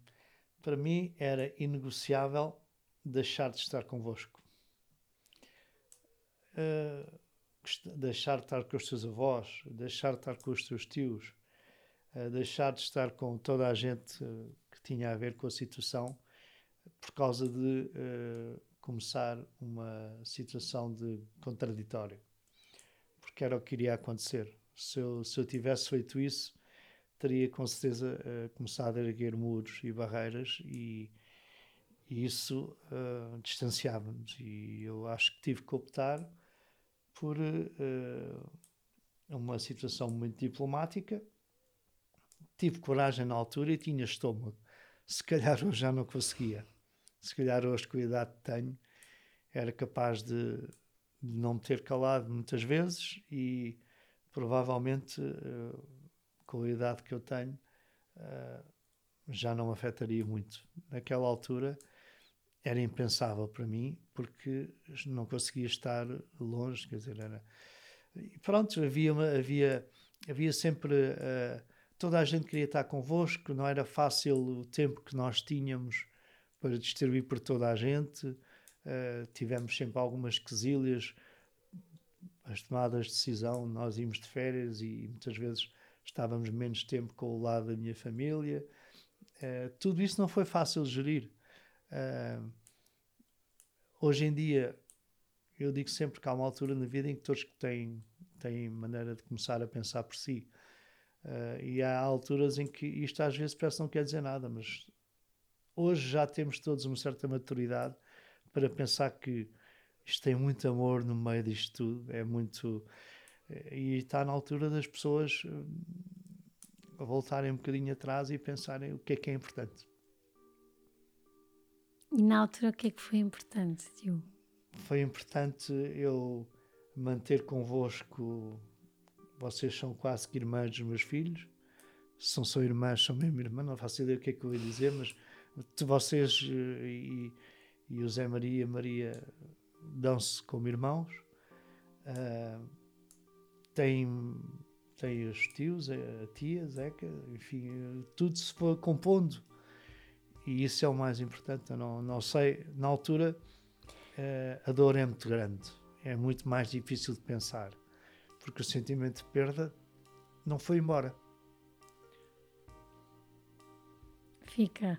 para mim era inegociável deixar de estar convosco. Uh, deixar de estar com os teus avós, deixar de estar com os teus tios, deixar de estar com toda a gente uh, que tinha a ver com a situação por causa de uh, começar uma situação de contraditório. Porque era o que iria acontecer. Se eu, se eu tivesse feito isso, teria com certeza uh, começado a erguer muros e barreiras e, e isso uh, distanciava-nos. E eu acho que tive que optar por uh, uma situação muito diplomática tive coragem na altura e tinha estômago. Se calhar hoje já não conseguia. Se calhar hoje, com a idade que tenho, era capaz de, de não me ter calado muitas vezes e provavelmente uh, com a idade que eu tenho já não afetaria muito. Naquela altura era impensável para mim porque não conseguia estar longe, quer dizer, era pronto, havia havia havia sempre uh, toda a gente queria estar convosco, não era fácil o tempo que nós tínhamos para distribuir por toda a gente. Uh, tivemos sempre algumas quesilhas, as tomadas de decisão, nós íamos de férias e muitas vezes estávamos menos tempo com o lado da minha família. Uh, tudo isso não foi fácil de gerir. Uh, hoje em dia, eu digo sempre que há uma altura na vida em que todos têm, têm maneira de começar a pensar por si. Uh, e há alturas em que isto às vezes parece não quer dizer nada, mas hoje já temos todos uma certa maturidade para pensar que isto tem muito amor no meio disto tudo, é muito. E está na altura das pessoas uh, voltarem um bocadinho atrás e pensarem o que é que é importante. E na altura o que é que foi importante, tio? Foi importante eu manter convosco vocês são quase que irmãs dos meus filhos. São irmãs, são mesmo irmãs. Não faço ideia o que é que eu ia dizer, mas vocês eh, e, e o Zé Maria Maria dão-se como irmãos. Uh, tem os tios, a tia, Zeca, enfim, tudo se foi compondo. E isso é o mais importante. Eu não, não sei, na altura, uh, a dor é muito grande, é muito mais difícil de pensar porque o sentimento de perda não foi embora. Fica.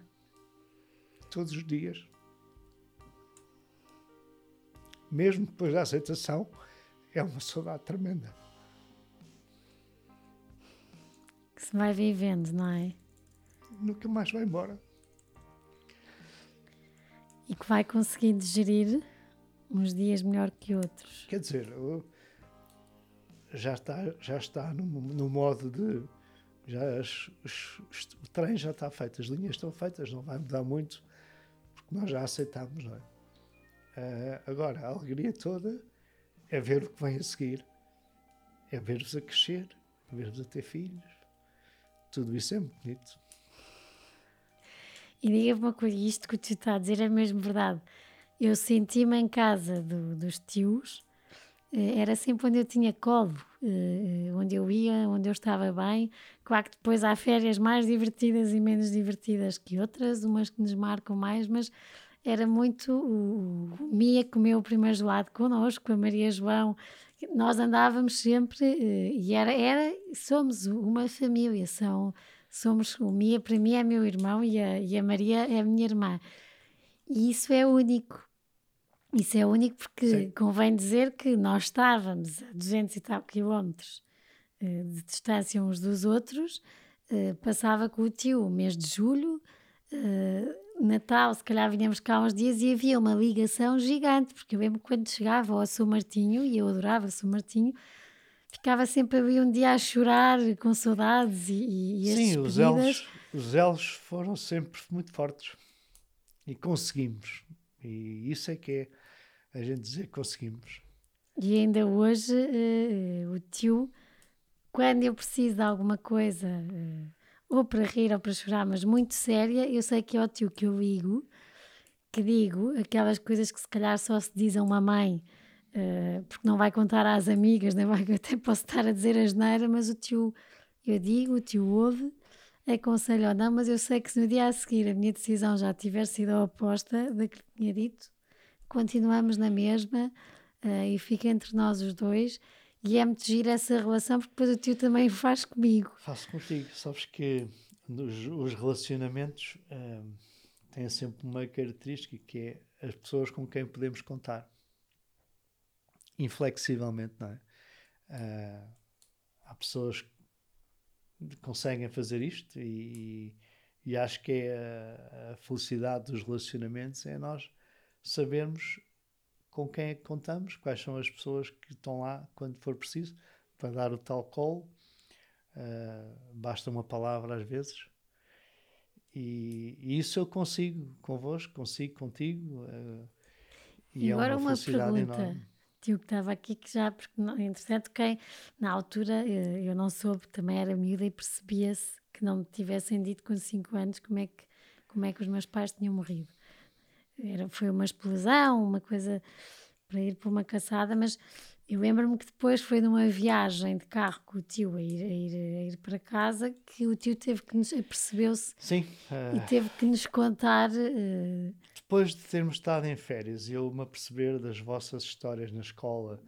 Todos os dias. Mesmo depois da aceitação, é uma saudade tremenda. Que se vai vivendo, não é? Nunca mais vai embora. E que vai conseguindo gerir uns dias melhor que outros. Quer dizer, já está, já está no, no modo de. Já as, os, o trem já está feito, as linhas estão feitas, não vai mudar muito, porque nós já aceitamos, não é? Uh, agora, a alegria toda é ver o que vem a seguir, é ver-vos a crescer, ver-vos a ter filhos. Tudo isso é muito bonito. E diga-me uma coisa, isto que tu está a dizer é mesmo verdade. Eu senti-me em casa do, dos tios eh, era sempre onde eu tinha colo, eh, onde eu ia, onde eu estava bem. Claro que depois há férias mais divertidas e menos divertidas que outras, umas que nos marcam mais, mas era muito. O, Mia comeu o primeiro gelado connosco, a Maria João. Nós andávamos sempre eh, e era, era somos uma família, são, somos. O Mia para mim é meu irmão e a, e a Maria é a minha irmã. E isso é único isso é único porque Sim. convém dizer que nós estávamos a 200 e tal quilómetros uh, de distância uns dos outros, uh, passava com o tio o mês de julho, uh, Natal, se calhar vinhamos cá uns dias e havia uma ligação gigante, porque eu lembro quando chegava ao São Martinho, e eu adorava São Martinho, ficava sempre ali um dia a chorar com saudades e, e Sim, os elos, os elos foram sempre muito fortes e conseguimos. E isso é que é a gente dizer que conseguimos. E ainda hoje, uh, o tio, quando eu preciso de alguma coisa, uh, ou para rir ou para chorar, mas muito séria, eu sei que é o tio que eu ligo, que digo aquelas coisas que se calhar só se diz a uma mãe, uh, porque não vai contar às amigas, nem vai, *laughs* até posso estar a dizer a geneira, mas o tio, eu digo, o tio ouve, aconselho ou não, mas eu sei que se no dia a seguir a minha decisão já tiver sido a oposta da que tinha dito, continuamos na mesma uh, e fica entre nós os dois. E é muito gira essa relação, porque depois o tio também faz comigo. Faço contigo. Sabes que os, os relacionamentos uh, têm sempre uma característica que é as pessoas com quem podemos contar. Inflexivelmente, não é? Uh, há pessoas que conseguem fazer isto e, e acho que é a, a felicidade dos relacionamentos é nós sabermos com quem é que contamos, quais são as pessoas que estão lá quando for preciso, para dar o tal call. Uh, basta uma palavra às vezes. E, e, isso eu consigo convosco, consigo contigo. Uh, E, e é uma, uma felicidade pergunta. enorme. Tio que estava aqui, que já, porque entretanto, quem na altura eh, eu não soube, também era miúda e percebia-se que não me tivessem dito com 5 anos como é, que, como é que os meus pais tinham morrido. Era, foi uma explosão, uma coisa para ir para uma caçada, mas eu lembro-me que depois foi numa viagem de carro com o tio a ir, a ir, a ir para casa que o tio teve que nos percebeu-se Sim. e eh, teve que nos contar. eh, depois de termos estado em férias, eu me aperceber das vossas histórias na escola,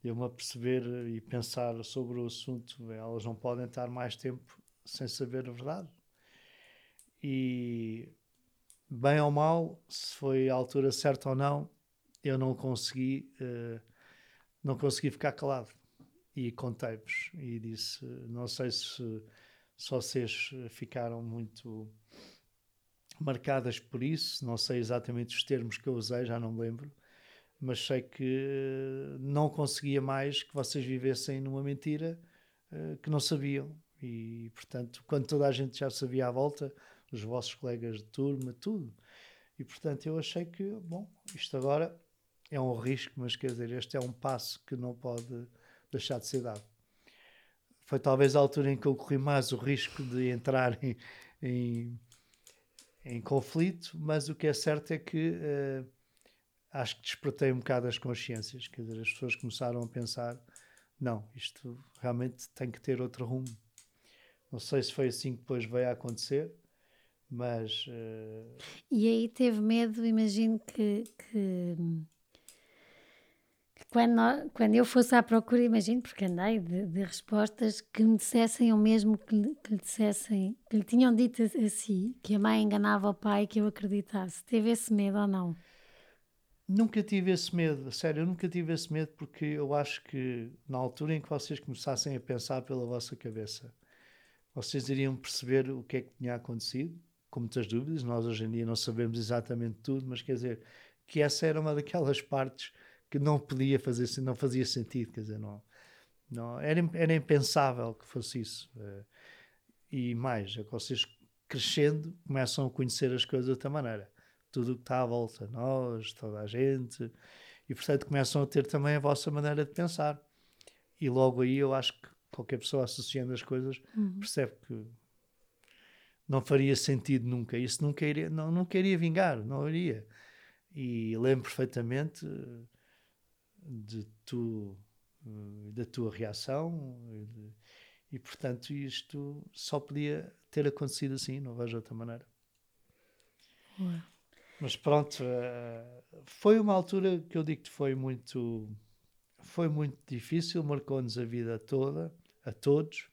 eu me aperceber e pensar sobre o assunto, elas não podem estar mais tempo sem saber a verdade. E, bem ou mal, se foi a altura certa ou não, eu não consegui, eh, não consegui ficar calado. E contei-vos e disse, não sei se, se vocês ficaram muito marcadas por isso, não sei exatamente os termos que eu usei, já não me lembro, mas sei que não conseguia mais que vocês vivessem numa mentira eh, que não sabiam. E, portanto, quando toda a gente já sabia à volta, os vossos colegas de turma, tudo. E, portanto, eu achei que, bom, isto agora é um risco, mas quer dizer, este é um passo que não pode deixar de ser dado. Foi talvez a altura em que eu corri mais o risco de entrar *laughs* em, em em conflito, mas o que é certo é que uh, acho que despertei um bocado as consciências, quer dizer, as pessoas começaram a pensar, não, isto realmente tem que ter outro rumo. Não sei se foi assim que depois veio a acontecer, mas... Uh... E aí teve medo, imagino que... que quando, nós, quando eu fosse à procura, imagino, porque andei de, de respostas que me dissessem o mesmo que lhe, que lhe dissessem, que lhe tinham dito a, a si, que a mãe enganava o pai, que eu acreditasse. Teve esse medo ou não? Nunca tive esse medo, sério, eu nunca tive esse medo porque eu acho que na altura em que vocês começassem a pensar pela vossa cabeça, vocês iriam perceber o que é que tinha acontecido, com muitas dúvidas. Nós hoje em dia não sabemos exatamente tudo, mas quer dizer que essa era uma daquelas *laughs* partes que não podia fazer, não fazia sentido, quer dizer, não, não era, era impensável que fosse isso. Eh, e mais, é que vocês crescendo começam a conhecer as coisas de outra maneira. Tudo o que está à volta, nós, toda a gente, e portanto começam a ter também a vossa maneira de pensar. E logo aí eu acho que qualquer pessoa associando as coisas uhum. percebe que não faria sentido nunca. Isso nunca iria, não, nunca iria vingar, não iria. E lembro perfeitamente de tu, eh, da tua reação e, e, portanto isto só podia ter acontecido assim, não vejo outra maneira. Ué. Mas pronto, eh, foi uma altura que eu digo que foi muito foi muito difícil, marcou-nos a vida toda, a todos.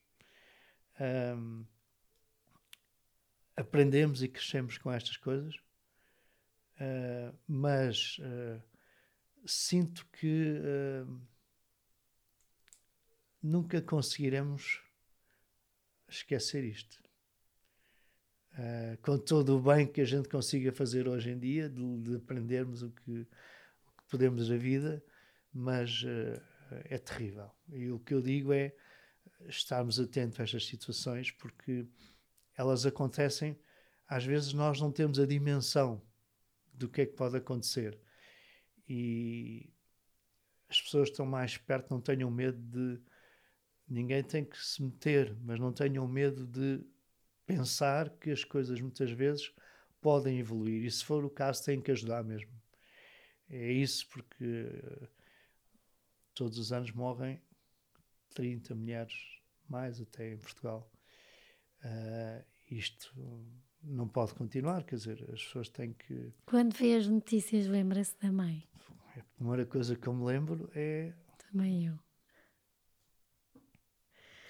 Um, aprendemos e crescemos com estas coisas, uh, mas uh, sinto que uh, nunca conseguiremos esquecer isto. Uh, com todo o bem que a gente consiga fazer hoje em dia, de, de aprendermos o que, o que, podemos da vida, mas uh, é terrível. E o que eu digo é estarmos atentos a estas situações, porque elas acontecem, às vezes nós não temos a dimensão do que é que pode acontecer e as pessoas que estão mais perto não tenham medo de. Ninguém tem que se meter, mas não tenham medo de pensar que as coisas muitas vezes podem evoluir e, se for o caso, têm que ajudar mesmo. É isso porque uh, todos os anos morrem 30 mulheres, mais até em Portugal. Uh, isto não pode continuar, quer dizer, as pessoas têm que. Quando vê as notícias, lembra-se da mãe? A primeira coisa que eu me lembro é. Também eu.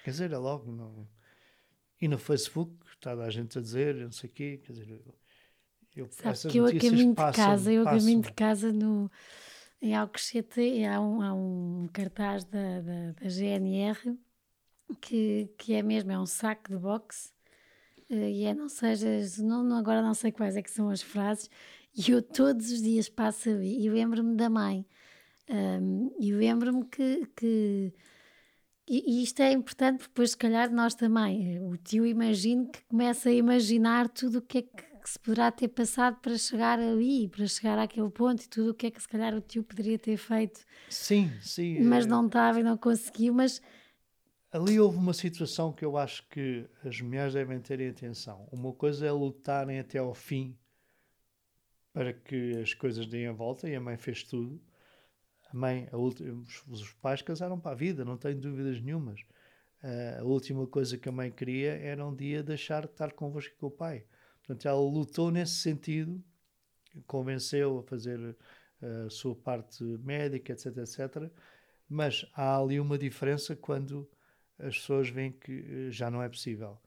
Quer dizer, é logo. E no Facebook, está a gente a dizer, não sei o quê, quer dizer. Eu, Sabe que eu a caminho passam, de casa, eu a caminho de casa no, em Alcochete, há um, há um cartaz da, da, da GNR que, que é mesmo, é um saco de boxe eh, e é não sejas, não, agora não sei quais é que são as frases, e eu todos os dias passo ali e lembro-me da mãe. Um, e lembro-me que, que e, isto é importante, depois, se calhar, nós também. O tio, imagino que começa a imaginar tudo o que é que que se poderá ter passado para chegar ali, para chegar àquele ponto e tudo o que é que se calhar o tio poderia ter feito. Sim, sim. Mas é... não estava e não conseguiu, mas... Ali houve uma situação que eu acho que as mulheres devem ter atenção. Uma coisa é lutarem até ao fim para que as coisas deem a volta e a mãe fez tudo. A mãe, a última, os pais casaram para a vida, não tenho dúvidas nenhumas. Uh, a última coisa que a mãe queria era um dia deixar de estar convosco com o pai. Portanto, ela lutou nesse sentido, convenceu a fazer eh, a sua parte médica, etc, etc. Mas há ali uma diferença quando as pessoas veem que eh, já não é possível.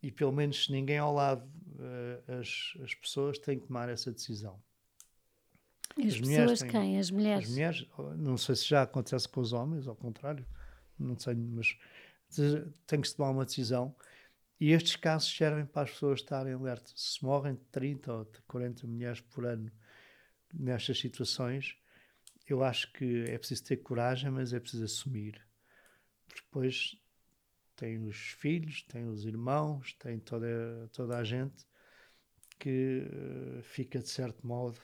E pelo menos se ninguém ao lado, as, as pessoas têm que tomar essa decisão. As, as pessoas têm, quem? As mulheres? As mulheres, não sei se já acontece com os homens, ao contrário não sei, mas tem que se tomar uma decisão. E estes casos servem para as pessoas estarem alertas. Se morrem 30 ou 40 mulheres por ano nestas situações, eu acho que é preciso ter coragem, mas é preciso assumir. Porque depois tem os filhos, tem os irmãos, tem toda, toda a gente que uh, fica, de certo modo,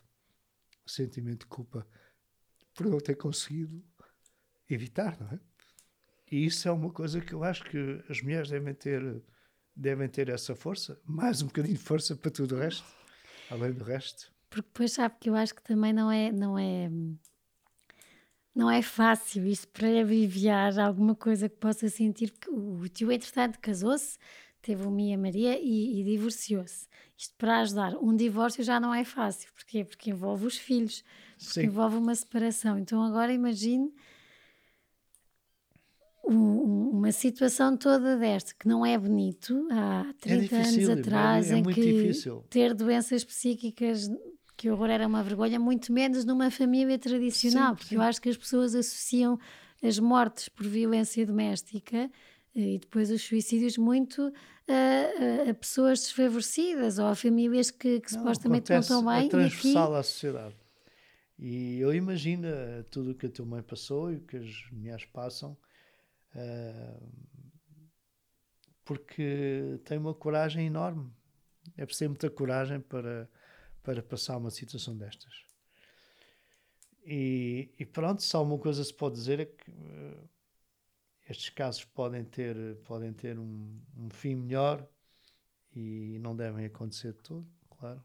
o sentimento de culpa por não ter conseguido evitar, não é? E isso é uma coisa que eu acho que as mulheres devem ter, devem ter essa força, mais um bocadinho de força para tudo o resto, além do resto. Porque depois sabe que eu acho que também não é, não é, não é fácil isso para aliviar alguma coisa que possa sentir, que o tio entretanto casou-se, teve o Mia Maria e, e divorciou-se. Isto para ajudar. Um divórcio já não é fácil. Porquê? Porque envolve os filhos, porque Sim. envolve uma separação. Então agora imagine um, uma situação toda desta, que não é bonito, há 30 é difícil, anos atrás, é, é em que difícil. ter doenças psíquicas, que horror era uma vergonha, muito menos numa família tradicional, sim, porque sim. eu acho que as pessoas associam as mortes por violência doméstica eh, e depois os suicídios muito a, a, pessoas desfavorecidas ou a famílias que, que não, supostamente não estão bem. É transversal aqui... à sociedade. E eu imagino tudo o que a tua mãe passou e o que as mulheres passam porque tem uma coragem enorme. É preciso muita coragem para, para passar uma situação destas. E, e pronto, só uma coisa se pode dizer é que uh, estes casos podem ter, podem ter um, um, fim melhor e não devem acontecer de todo, claro.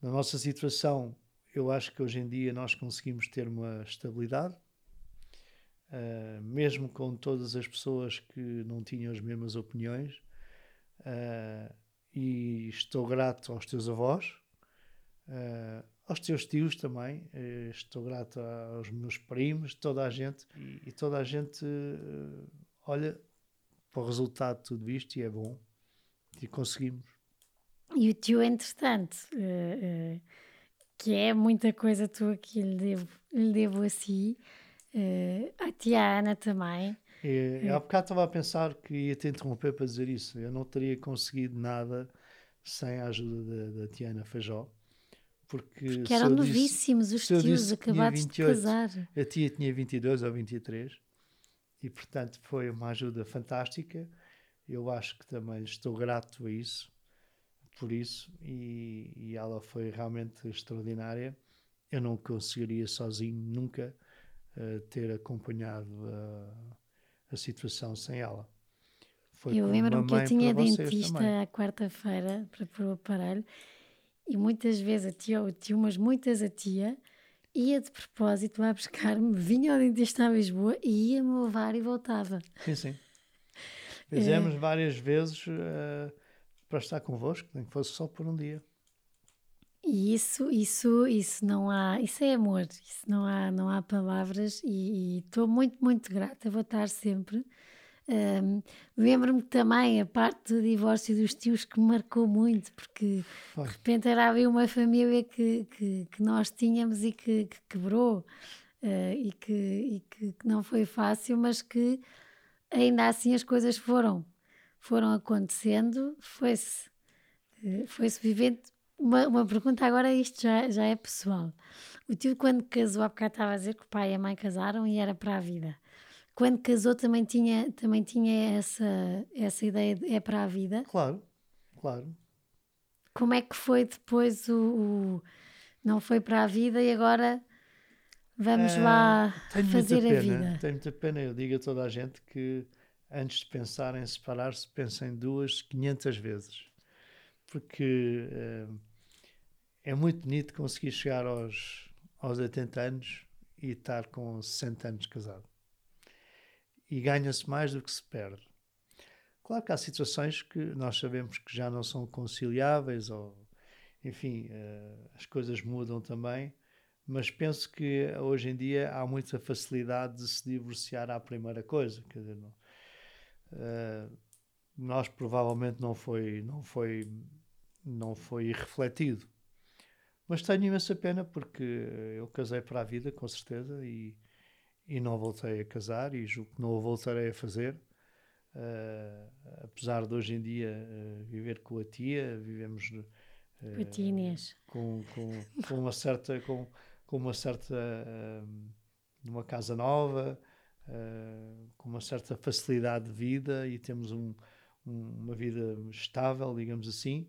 Na nossa situação, eu acho que hoje em dia nós conseguimos ter uma estabilidade uh, mesmo com todas as pessoas que não tinham as mesmas opiniões. Uh, e estou grato aos teus avós, uh, aos teus tios também, estou grato aos meus primos, toda a gente, e, e toda a gente olha para o resultado de tudo isto e é bom, e conseguimos. E o tio, entretanto, que é muita coisa tu aqui lhe devo, lhe devo a si, Uh, a tia Ana também. É, há bocado estava a pensar que ia te interromper para dizer isso. Eu não teria conseguido nada sem a ajuda da, da tia Ana Feijó. Porque, porque eram novíssimos disse, os tios acabados 28, de casar. A tia tinha 22 ou 23 e, portanto, foi uma ajuda fantástica. Eu acho que também estou grato a isso, por isso, e, e ela foi realmente extraordinária. Eu não conseguiria sozinho nunca ter acompanhado a, a, situação sem ela. Foi eu lembro-me que eu tinha dentista à quarta-feira para pôr o aparelho e muitas vezes a tia, o tio, mas muitas a tia, ia de propósito lá buscar-me, *laughs* vinha ao dentista a Lisboa e ia-me levar e voltava. Sim, sim. *laughs* Fizemos é... várias vezes uh, para estar convosco, nem que fosse só por um dia. E isso, isso, isso não há, isso é amor, isso não há, não há palavras e estou muito, muito grata, vou estar sempre. Um, Lembro-me também a parte do divórcio dos tios que me marcou muito, porque Foi. de repente era ali uma família que, que, que nós tínhamos e que, que quebrou uh, e, que, e que, não foi fácil, mas que ainda assim as coisas foram, foram acontecendo, foi-se uh, foi-se vivendo uma, uma pergunta agora, isto já, já é pessoal. O tio, quando casou, há bocado estava a dizer que o pai e a mãe casaram e era para a vida. Quando casou, também tinha, também tinha essa, essa ideia de é para a vida? Claro, claro. como é que foi depois o, o não foi para a vida e agora vamos uh, lá fazer a vida? Tenho muita pena, eu digo a toda a gente que antes de pensar em separar-se, pensem duas, 500 vezes. Porque uh, é muito bonito conseguir chegar aos, aos 80 anos e estar com 60 anos casado. E ganha-se mais do que se perde. Claro que há situações que nós sabemos que já não são conciliáveis, ou enfim, uh, as coisas mudam também, mas penso que hoje em dia há muita facilidade de se divorciar à primeira coisa. Quer dizer, não, uh, nós provavelmente não foi, não foi, não foi refletido. Mas tenho imensa pena porque eu casei para a vida, com certeza, e, e não voltei a casar e julgo que não o voltarei a fazer. Uh, apesar de hoje em dia uh, viver com a tia, vivemos uh, com, com, com, uma certa com, com uma certa numa casa nova, com uma certa facilidade de vida e temos um, um, uma vida estável, digamos assim.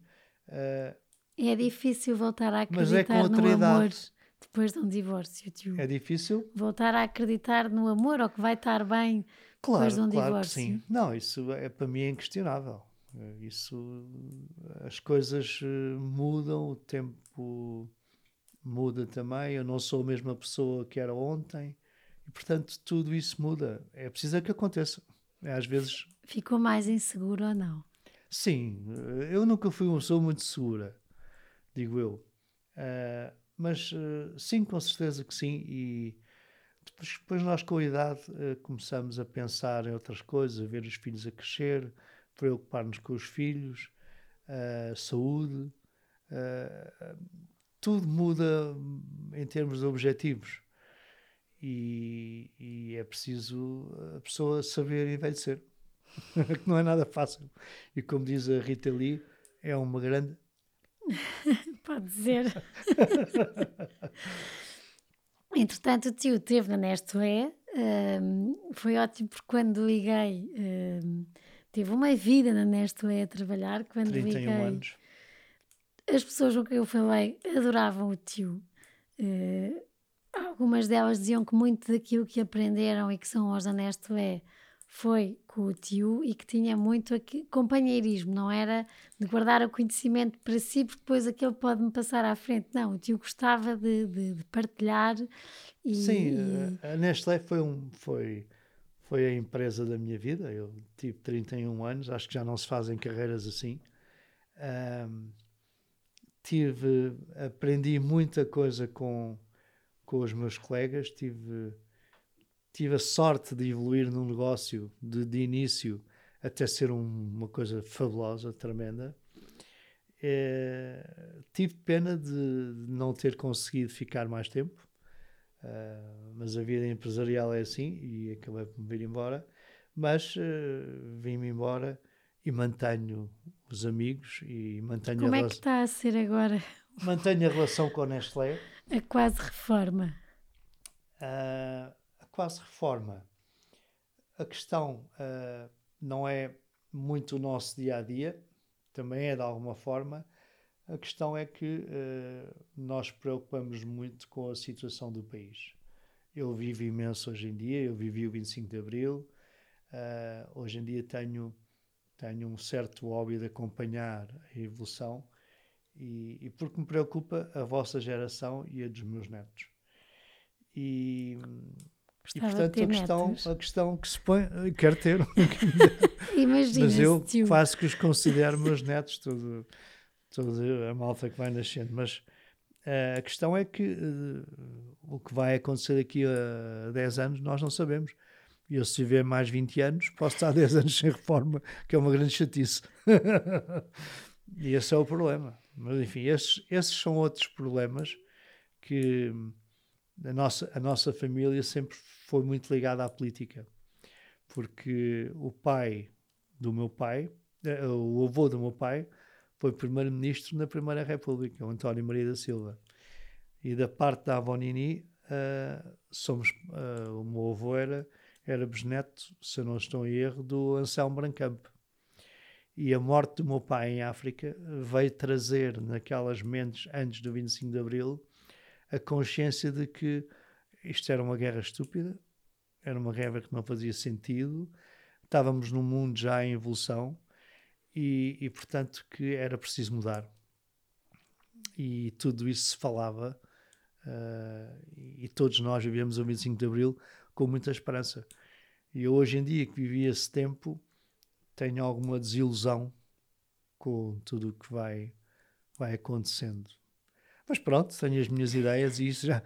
É difícil voltar a é acreditar é no amor depois de um divórcio, tio. É difícil voltar a acreditar no amor ou que vai estar bem Claro, Depois de um claro divórcio. que sim. Não, isso é para mim é inquestionável. Isso, as coisas eh, mudam, o tempo muda também. Eu não sou a mesma pessoa que era ontem e, portanto, tudo isso muda. É preciso que aconteça. É, às vezes. Ficou mais inseguro ou não? Sim, eu nunca fui uma pessoa muito segura, digo eu. Uh, mas uh, sim, com certeza que sim. E depois, depois nós, com a idade, uh, começamos a pensar em outras coisas, a ver os filhos a crescer, preocupar-nos com os filhos, saúde. Tudo muda em termos de objetivos. E, e, é preciso a pessoa saber envelhecer, *laughs* que não é nada fácil. E como diz a Rita Lee, é uma grande. *laughs* Pode dizer. *laughs* Entretanto, o tio teve na Nestlé, um, foi ótimo porque quando liguei, um, teve uma vida na Nestlé a trabalhar. Quando 31 liguei, anos. As pessoas com quem eu falei adoravam o tio. Uh, algumas delas diziam que muito daquilo que aprenderam e que são hoje da Nestlé foi com o tio e que tinha muito aqui, companheirismo, não era de guardar o conhecimento para si, porque depois aquele pode-me passar à frente. Não, o tio gostava de, de, de partilhar. E, Sim, a Nestlé foi, um, foi, foi a empresa da minha vida. Eu tive 31 anos, acho que já não se fazem carreiras assim. Um, tive, aprendi muita coisa com, com os meus colegas, tive tive a sorte de evoluir num negócio de, de início até ser um, uma coisa fabulosa, tremenda. É, tive pena de, não ter conseguido ficar mais tempo, uh, mas a vida empresarial é assim e acabei por me vir embora. Mas uh, vim-me embora e mantenho os amigos e mantenho Como a é que está a ser agora? Mantenho a relação com a Nestlé. A quase reforma. Uh, quase reforma. A questão uh, não é muito o nosso dia a dia, também é de alguma forma. A questão é que uh, nós preocupamos muito com a situação do país. Eu vivo imenso hoje em dia, eu vivi o 25 de Abril, uh, hoje em dia tenho, tenho um certo hobby de acompanhar a evolução e, e porque me preocupa a vossa geração e a dos meus netos. E Gostava e portanto a questão, a questão que se põe, quero ter, *laughs* Imagina mas eu tio. quase que os considero meus netos, tudo, toda a malta que vai nascendo. Mas uh, a questão é que uh, o que vai acontecer daqui a 10 anos nós não sabemos. E eu, se viver mais 20 anos, posso estar *laughs* 10 anos sem reforma, que é uma grande chatice. *laughs* e esse é o problema. Mas enfim, esses, esses são outros problemas que a nossa, a nossa família sempre foi muito ligada à política, porque o pai do meu pai, eh, o avô do meu pai, foi primeiro-ministro na Primeira República, o António Maria da Silva. E da parte da Avonini, uh, somos, uh, o meu avô era, era bisneto, se não estou em erro, do Anselmo Brancamp. E a morte do meu pai em África veio trazer naquelas mentes antes do 25 de Abril a consciência de que isto era uma guerra estúpida, era uma guerra que não fazia sentido, estávamos num mundo já em evolução e, e portanto, que era preciso mudar. E tudo isso se falava uh, e todos nós vivíamos o 25 de Abril com muita esperança. E eu, hoje em dia, que vivi esse tempo, tenho alguma desilusão com tudo o que vai, vai acontecendo. Mas pronto, tenho as minhas ideias e isso já.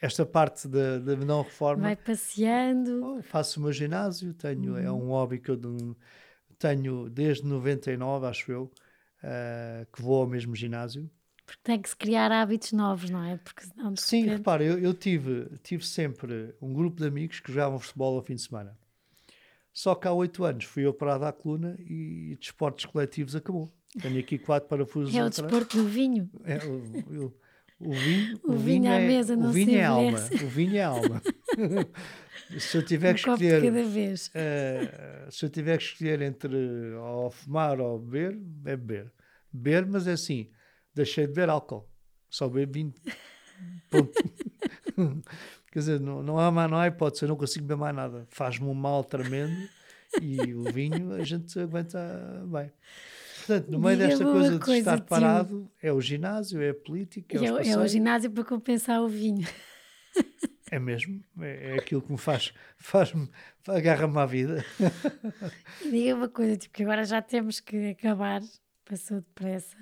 Esta parte da, da não reforma. Vai passeando. Oh, faço o meu ginásio, tenho, é uhum. é um hobby que eu tenho desde 99, acho eu, uh, que vou ao mesmo ginásio. Porque tem que se criar hábitos novos, não é? Porque não, Sim, repente... repara, eu, eu, tive, tive sempre um grupo de amigos que jogavam futebol ao fim de semana. Só que há oito anos fui operado à coluna e desportos coletivos acabou. Tenho aqui quatro parafusos. É o desporto do vinho. É, o, o vinho, o, o vinho, vinho à é, mesa não o vinho é alma. O vinho é alma. se eu tiver um que escolher, uh, se eu tiver que escolher entre ou fumar ou beber, é beber. Beber, mas é assim, deixei de beber álcool, só bebo vinho. Ponto. *laughs* Quer dizer, não, não há mais, não há hipótese, eu não consigo beber mais nada. Faz-me um mal tremendo e o vinho a gente aguenta bem. Portanto, no meio desta coisa de coisa, estar parado, é o ginásio, é a política, é, é, é o ginásio para compensar o vinho. *laughs* É mesmo, é, é aquilo que me faz, faz-me, agarra-me à vida. *laughs* Diga uma coisa, tipo, que agora já temos que acabar, passou depressa.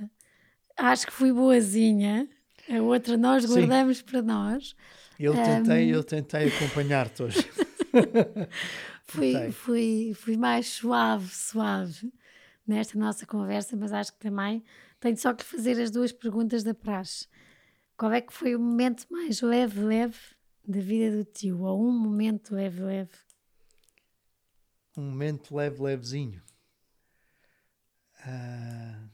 Acho que fui boazinha, a outra nós guardamos Sim. para nós. Eu tentei, um... eu tentei acompanhar-te hoje. *laughs* fui, fui, fui mais suave, suave nesta nossa conversa, mas acho que também tenho só que fazer as duas perguntas da praxe. Qual é que foi o momento mais leve, leve da vida do tio? Ou um momento leve, leve? Um momento leve, levezinho. Uh...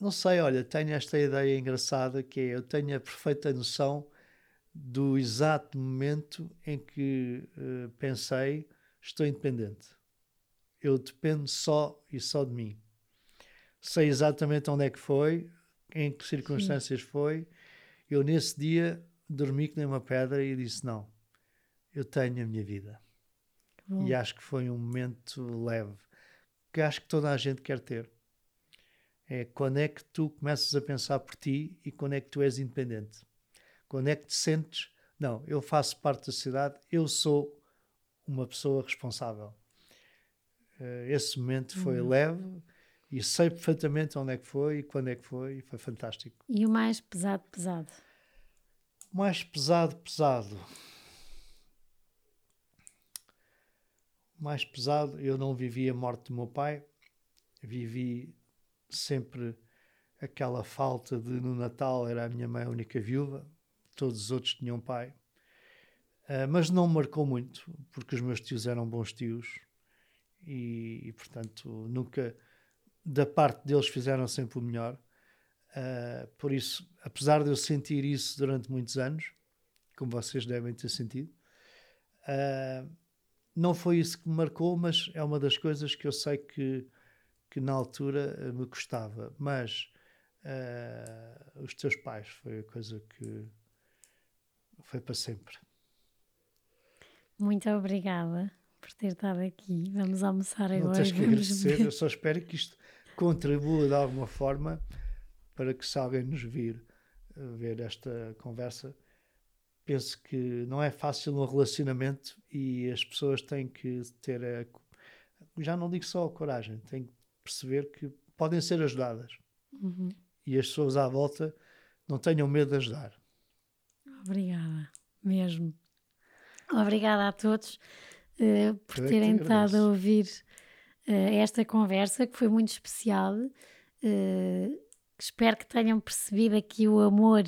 Não sei, olha, tenho esta ideia engraçada que é eu tenho a perfeita noção do exato momento em que uh, pensei estou independente eu dependo só e só de mim. Sei exatamente onde é que foi, em que circunstâncias Sim. foi. Eu, nesse dia, dormi que nem uma pedra e disse: Não, eu tenho a minha vida. Bom. E acho que foi um momento leve, que acho que toda a gente quer ter. É quando é que tu começas a pensar por ti e quando é que tu és independente. Quando é que te sentes, não, eu faço parte da sociedade, eu sou uma pessoa responsável. Uh, esse momento foi uhum. leve e sei perfeitamente onde é que foi e quando é que foi e foi fantástico. E o mais pesado, pesado? O mais pesado, pesado. O mais pesado, eu não vivi a morte do meu pai, vivi sempre aquela falta de no Natal era a minha mãe a única viúva, todos os outros tinham pai. Uh, mas não me marcou muito, porque os meus tios eram bons tios e, e, portanto nunca da parte deles fizeram sempre o melhor. Uh, por isso apesar de eu sentir isso durante muitos anos como vocês devem ter sentido uh, não foi isso que me marcou mas é uma das coisas que eu sei que que na altura me custava. Mas uh, os teus pais foi a coisa que foi para sempre. Muito obrigada por ter estado aqui. Vamos almoçar agora. Não tens que agradecer, eu só espero que isto contribua de alguma forma para que se alguém nos vir eh, ver esta conversa, penso que não é fácil um relacionamento e as pessoas têm que ter a, já não digo só a coragem, têm que perceber que podem ser ajudadas. Uhum. E as pessoas à volta não tenham medo de ajudar. Obrigada, mesmo. Obrigada a todos. Eh, por terem estado a ouvir uh, esta conversa, que foi muito especial. Uh, espero que tenham percebido aqui o amor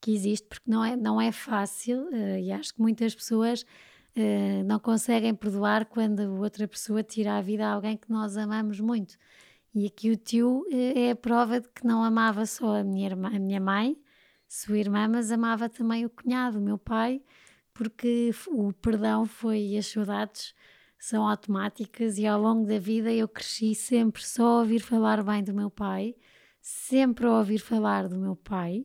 que existe, porque não é, não é fácil e acho que muitas pessoas não conseguem perdoar quando outra pessoa tira a vida a alguém que nós amamos muito. E aqui o tio é a prova de que não amava só a minha, irmã, a minha mãe, sua irmã, mas amava também o cunhado, o meu pai, porque o perdão foi e as saudades são automáticas e ao longo da vida eu cresci sempre só a ouvir falar bem do meu pai, sempre a ouvir falar do meu pai,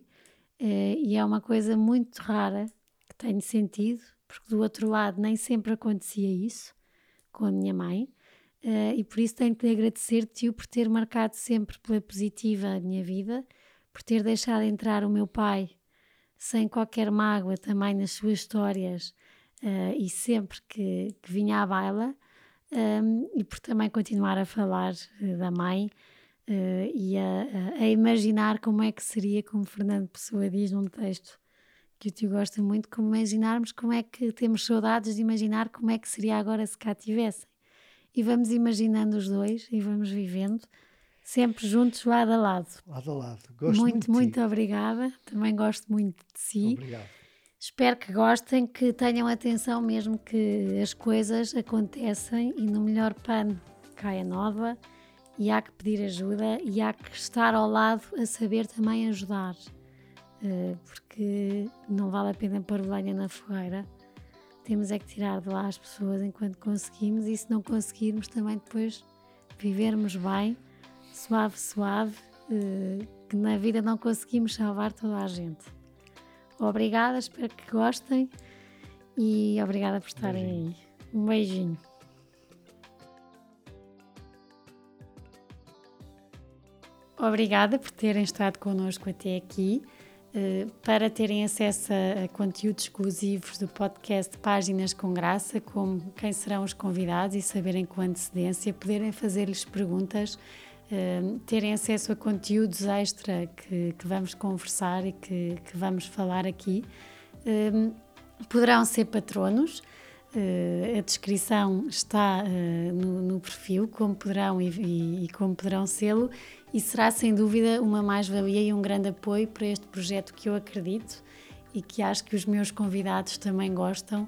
uh, e é uma coisa muito rara que tenho sentido, porque do outro lado nem sempre acontecia isso com a minha mãe. Uh, e por isso tenho que lhe agradecer-te por ter marcado sempre pela positiva a minha vida, por ter deixado entrar o meu pai sem qualquer mágoa também nas suas histórias uh, e sempre que, que, vinha à baila, um, e por também continuar a falar uh, da mãe e a, a, imaginar como é que seria, como Fernando Pessoa diz num texto que o tio gosta muito, como imaginarmos como é que temos saudades de imaginar como é que seria agora se cá tivessem. E vamos imaginando os dois e vamos vivendo sempre juntos, lado a lado. Lado a lado. Gosto muito, muito, muito obrigada. Também gosto muito de si. Obrigado. Espero que gostem, que tenham atenção mesmo que as coisas acontecem e no melhor pano cai a nova e há que pedir ajuda e há que estar ao lado a saber também ajudar, eh, porque não vale a pena pôr lenha na fogueira temos é que tirar de lá as pessoas enquanto conseguimos e se não conseguirmos também depois vivermos bem, suave, suave, eh, que na vida não conseguimos salvar toda a gente. Obrigada, espero que gostem e obrigada por estarem beijinho. aí. Um beijinho. Obrigada por terem estado connosco até aqui. Eh, para terem acesso a, conteúdos exclusivos do podcast Páginas com Graça, como quem serão os convidados e saberem com antecedência, poderem fazer-lhes perguntas, eh, terem acesso a conteúdos extra que, que vamos conversar e que, que, vamos falar aqui. Eh, poderão ser patronos. Uh, a descrição está uh, no, no, perfil, como poderão e, e, e como poderão sê-lo, e será sem dúvida uma mais-valia e um grande apoio para este projeto que eu acredito e que acho que os meus convidados também gostam